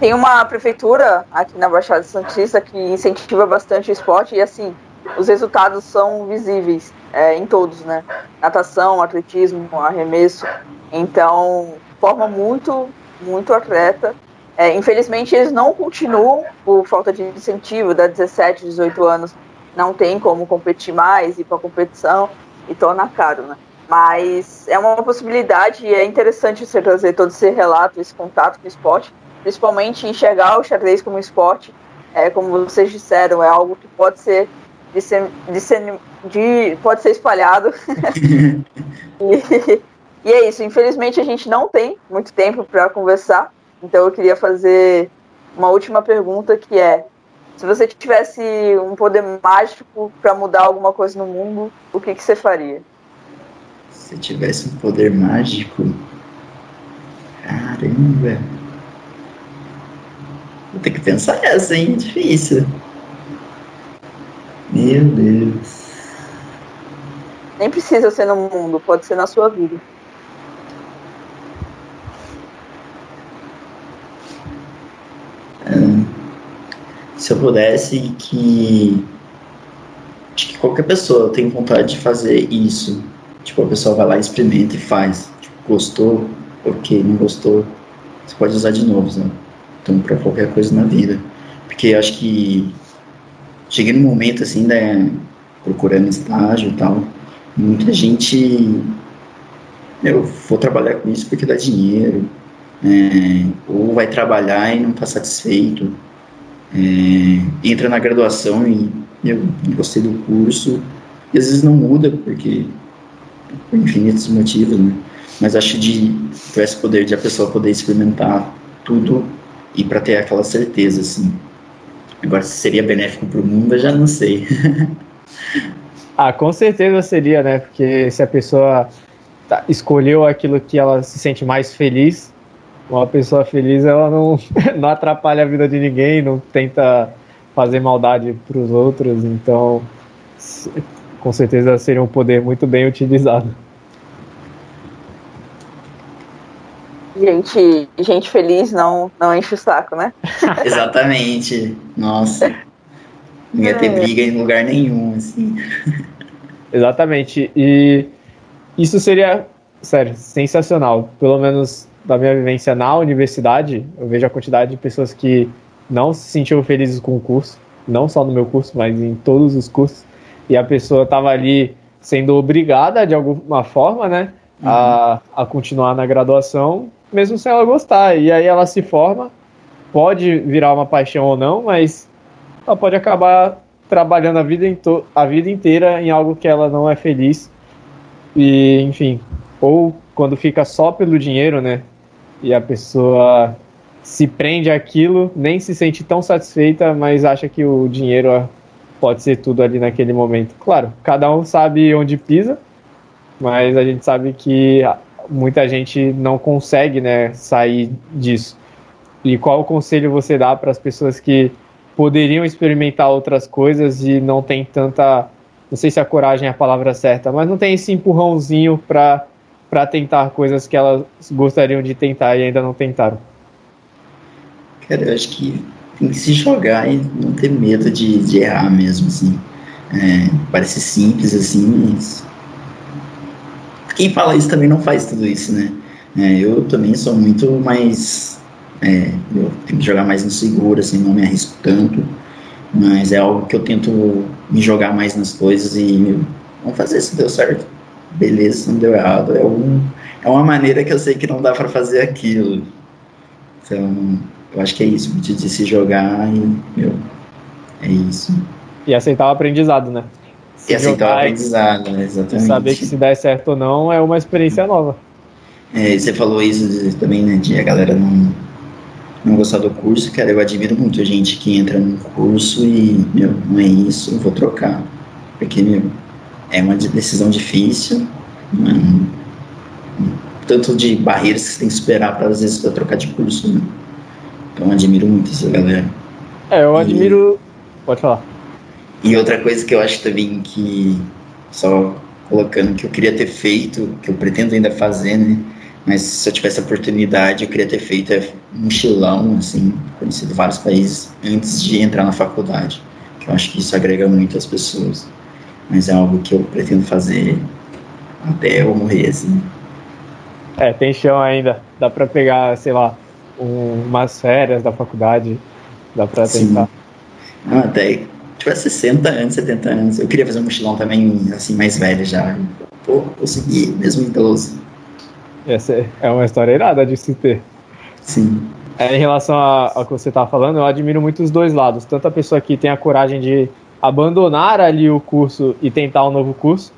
Tem uma prefeitura aqui na Baixada Santista que incentiva bastante o esporte e assim os resultados são visíveis é, em todos, né? Natação, atletismo, arremesso. Então forma muito muito atleta. É, infelizmente, eles não continuam por falta de incentivo, da 17, 18 anos, não tem como competir mais, ir para competição e torna caro, né? Mas é uma possibilidade e é interessante você trazer todo esse relato, esse contato com o esporte, principalmente enxergar o xadrez como esporte, é, como vocês disseram, é algo que pode ser de, de, de pode ser espalhado. e, e é isso, infelizmente a gente não tem muito tempo para conversar, então eu queria fazer uma última pergunta que é: se você tivesse um poder mágico para mudar alguma coisa no mundo, o que, que você faria? Se tivesse um poder mágico, caramba, vou ter que pensar essa, hein? Difícil. Meu Deus. Nem precisa ser no mundo, pode ser na sua vida. Se eu pudesse que acho que qualquer pessoa tem vontade de fazer isso. Tipo a pessoa vai lá experimenta e faz. Tipo, gostou? Ok. Não gostou? Você pode usar de novo né? então para qualquer coisa na vida. Porque acho que cheguei num momento assim né procurando estágio e tal muita gente eu vou trabalhar com isso porque dá dinheiro é, ou vai trabalhar e não está satisfeito é, entra na graduação e eu gostei do curso, e às vezes não muda, porque por infinitos motivos, né? Mas acho de ter esse poder de a pessoa poder experimentar tudo e para ter aquela certeza, assim. Agora, se seria benéfico para o mundo, eu já não sei. ah, com certeza seria, né? Porque se a pessoa tá, escolheu aquilo que ela se sente mais feliz, uma pessoa feliz ela não, não atrapalha a vida de ninguém, não tenta fazer maldade para os outros, então com certeza seria um poder muito bem utilizado. Gente, gente feliz não, não enche o saco, né? Exatamente. Nossa. Não ia ter é. briga em lugar nenhum, assim. Exatamente. E isso seria, sério, sensacional. Pelo menos da minha vivência na universidade, eu vejo a quantidade de pessoas que não se sentiam felizes com o curso, não só no meu curso, mas em todos os cursos, e a pessoa estava ali sendo obrigada de alguma forma, né, uhum. a, a continuar na graduação, mesmo sem ela gostar. E aí ela se forma, pode virar uma paixão ou não, mas ela pode acabar trabalhando a vida, a vida inteira em algo que ela não é feliz. E, enfim, ou quando fica só pelo dinheiro, né? E a pessoa se prende àquilo, nem se sente tão satisfeita, mas acha que o dinheiro pode ser tudo ali naquele momento. Claro, cada um sabe onde pisa, mas a gente sabe que muita gente não consegue né, sair disso. E qual conselho você dá para as pessoas que poderiam experimentar outras coisas e não tem tanta, não sei se a coragem é a palavra certa, mas não tem esse empurrãozinho para para tentar coisas que elas gostariam de tentar e ainda não tentaram? Cara, eu acho que tem que se jogar e não ter medo de, de errar mesmo, assim. É, parece simples, assim, mas... Quem fala isso também não faz tudo isso, né? É, eu também sou muito mais... É, eu tenho que jogar mais no seguro, assim, não me arrisco tanto. Mas é algo que eu tento me jogar mais nas coisas e... Vamos fazer se deu certo. Beleza, não deu errado. É, um, é uma maneira que eu sei que não dá para fazer aquilo. Então eu acho que é isso, de se jogar e, meu, é isso. E aceitar o aprendizado, né? Se e aceitar o aprendizado, né? exatamente. Saber que se der certo ou não é uma experiência nova. É, você falou isso de, também, né, de a galera não, não gostar do curso, cara, eu admiro muito a gente que entra num curso e, meu, não é isso, vou trocar. Porque, meu, é uma decisão difícil, mano, tanto de barreiras que você tem que superar para às vezes pra trocar de curso, né? Então admiro muito essa galera. É, eu admiro. E... Pode falar. E outra coisa que eu acho também que, só colocando, que eu queria ter feito, que eu pretendo ainda fazer, né? Mas se eu tivesse a oportunidade, eu queria ter feito é mochilão, assim, conhecido vários países antes de entrar na faculdade. Que eu acho que isso agrega muito às pessoas. Mas é algo que eu pretendo fazer até eu morrer, assim. É, tem chão ainda. Dá pra pegar, sei lá, um, umas férias da faculdade, dá pra tentar. Ah, até tiver 60 anos, 70 anos. Eu queria fazer um mochilão também, assim, mais velho já. Pô, consegui, mesmo idoso. Essa é uma história irada de se ter. Sim. É, em relação ao que você tá falando, eu admiro muito os dois lados. Tanto a pessoa que tem a coragem de abandonar ali o curso e tentar um novo curso,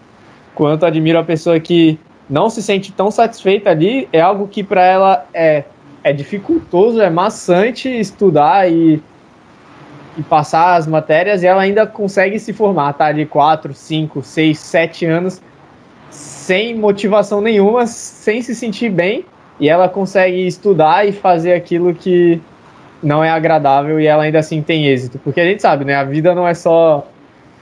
quanto admiro a pessoa que não se sente tão satisfeita ali, é algo que para ela é é dificultoso, é maçante estudar e, e passar as matérias e ela ainda consegue se formar, tá ali 4, 5, 6, 7 anos sem motivação nenhuma, sem se sentir bem, e ela consegue estudar e fazer aquilo que não é agradável e ela ainda assim tem êxito. Porque a gente sabe, né? A vida não é só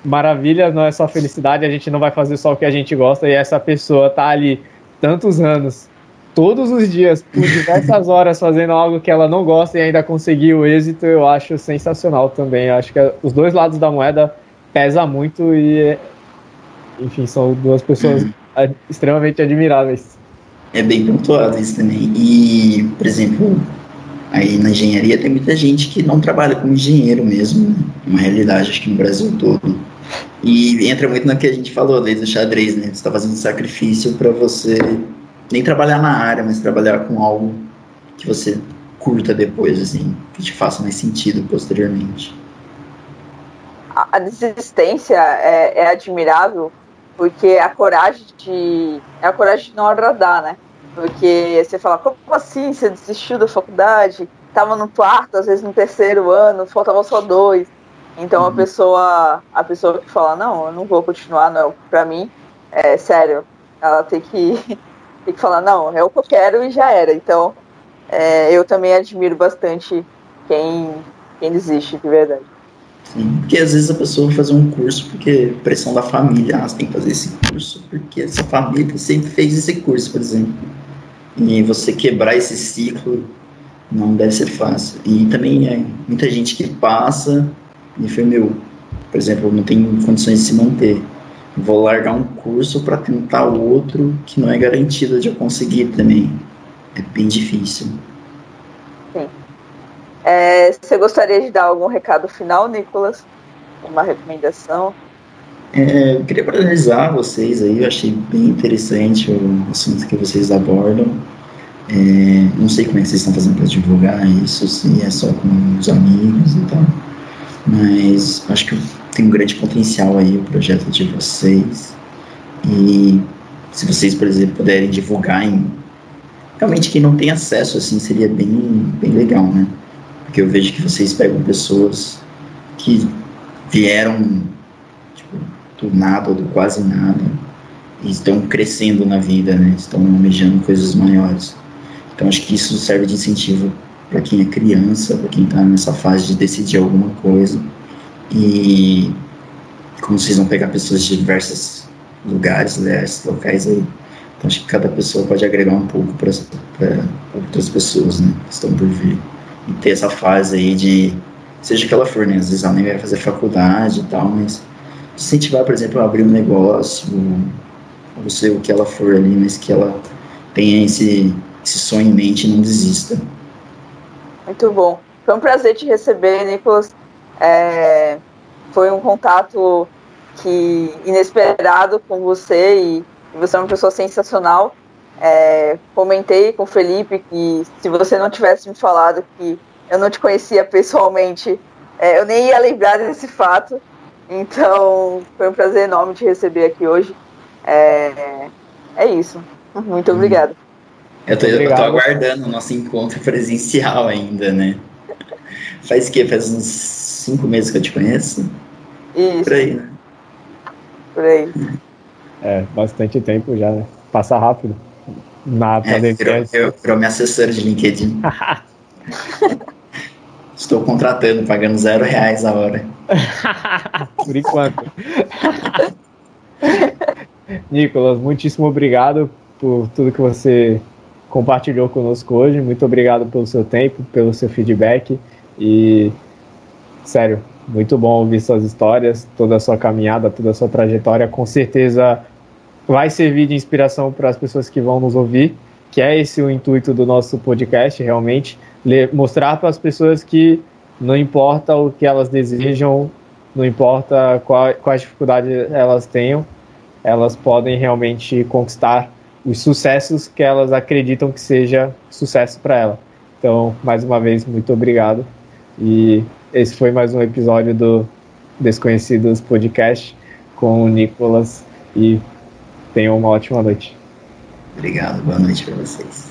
maravilha, não é só felicidade, a gente não vai fazer só o que a gente gosta e essa pessoa tá ali tantos anos todos os dias, por diversas horas, fazendo algo que ela não gosta e ainda conseguir o êxito, eu acho sensacional também. Eu acho que os dois lados da moeda pesa muito e, enfim, são duas pessoas extremamente admiráveis. É bem pontuado isso também. E, por exemplo, aí na engenharia tem muita gente que não trabalha como engenheiro mesmo, né? uma realidade, acho que no Brasil todo. E entra muito no que a gente falou desde o xadrez, né? Você está fazendo sacrifício para você nem trabalhar na área, mas trabalhar com algo que você curta depois, assim, que te faça mais sentido posteriormente. A desistência é, é admirável porque é a coragem de é a coragem de não agradar, né? Porque você fala, como assim você desistiu da faculdade? Tava no quarto, às vezes no terceiro ano, faltava só dois. Então uhum. a pessoa a pessoa que fala, não, eu não vou continuar, não, para mim, é sério, ela tem que tem que falar, não, é o que eu quero e já era. Então, é, eu também admiro bastante quem, quem desiste, de verdade. Sim, porque às vezes a pessoa vai fazer um curso porque pressão da família, ah, você tem que fazer esse curso porque essa família sempre fez esse curso, por exemplo. E você quebrar esse ciclo não deve ser fácil. E também é muita gente que passa e foi meu, por exemplo, não tem condições de se manter vou largar um curso para tentar outro que não é garantido de eu conseguir também. É bem difícil. Sim. É, você gostaria de dar algum recado final, Nicolas? Uma recomendação? É, eu queria parabenizar vocês aí, eu achei bem interessante o assunto que vocês abordam. É, não sei como é que vocês estão fazendo para divulgar isso, se é só com os amigos e tal. Mas acho que tem um grande potencial aí o projeto de vocês. E se vocês, por exemplo, puderem divulgar em realmente quem não tem acesso assim seria bem, bem legal, né? Porque eu vejo que vocês pegam pessoas que vieram do nada ou do quase nada e estão crescendo na vida, né? Estão almejando coisas maiores. Então acho que isso serve de incentivo para quem é criança, para quem está nessa fase de decidir alguma coisa. E como vocês vão pegar pessoas de diversos lugares, diversos locais aí, então acho que cada pessoa pode agregar um pouco para outras pessoas, né, que estão por vir. E ter essa fase aí de, seja que ela for, né, às vezes ela nem vai fazer faculdade e tal, mas incentivar, por exemplo, a abrir um negócio, ou sei o que ela for ali, mas que ela tenha esse, esse sonho em mente e não desista. Muito bom. Foi um prazer te receber, Nicolas. É, foi um contato que inesperado com você e você é uma pessoa sensacional. É, comentei com o Felipe que se você não tivesse me falado que eu não te conhecia pessoalmente, é, eu nem ia lembrar desse fato. Então, foi um prazer enorme te receber aqui hoje. É, é isso. Muito uhum. obrigado. Eu tô, eu tô aguardando o nosso encontro presencial ainda, né? Faz o quê? Faz uns cinco meses que eu te conheço? Isso. Por aí, né? Por aí. É, bastante tempo já, né? Passa rápido. Na é, virou, eu, virou minha assessora de LinkedIn. Estou contratando, pagando zero reais a hora. Por enquanto. Nicolas, muitíssimo obrigado por tudo que você compartilhou conosco hoje. Muito obrigado pelo seu tempo, pelo seu feedback e sério, muito bom ouvir suas histórias, toda a sua caminhada, toda a sua trajetória. Com certeza vai servir de inspiração para as pessoas que vão nos ouvir, que é esse o intuito do nosso podcast, realmente mostrar para as pessoas que não importa o que elas desejam, não importa quais dificuldades elas tenham, elas podem realmente conquistar os sucessos que elas acreditam que seja sucesso para ela. Então, mais uma vez, muito obrigado. E esse foi mais um episódio do Desconhecidos Podcast com o Nicolas e tenham uma ótima noite. Obrigado, boa noite para vocês.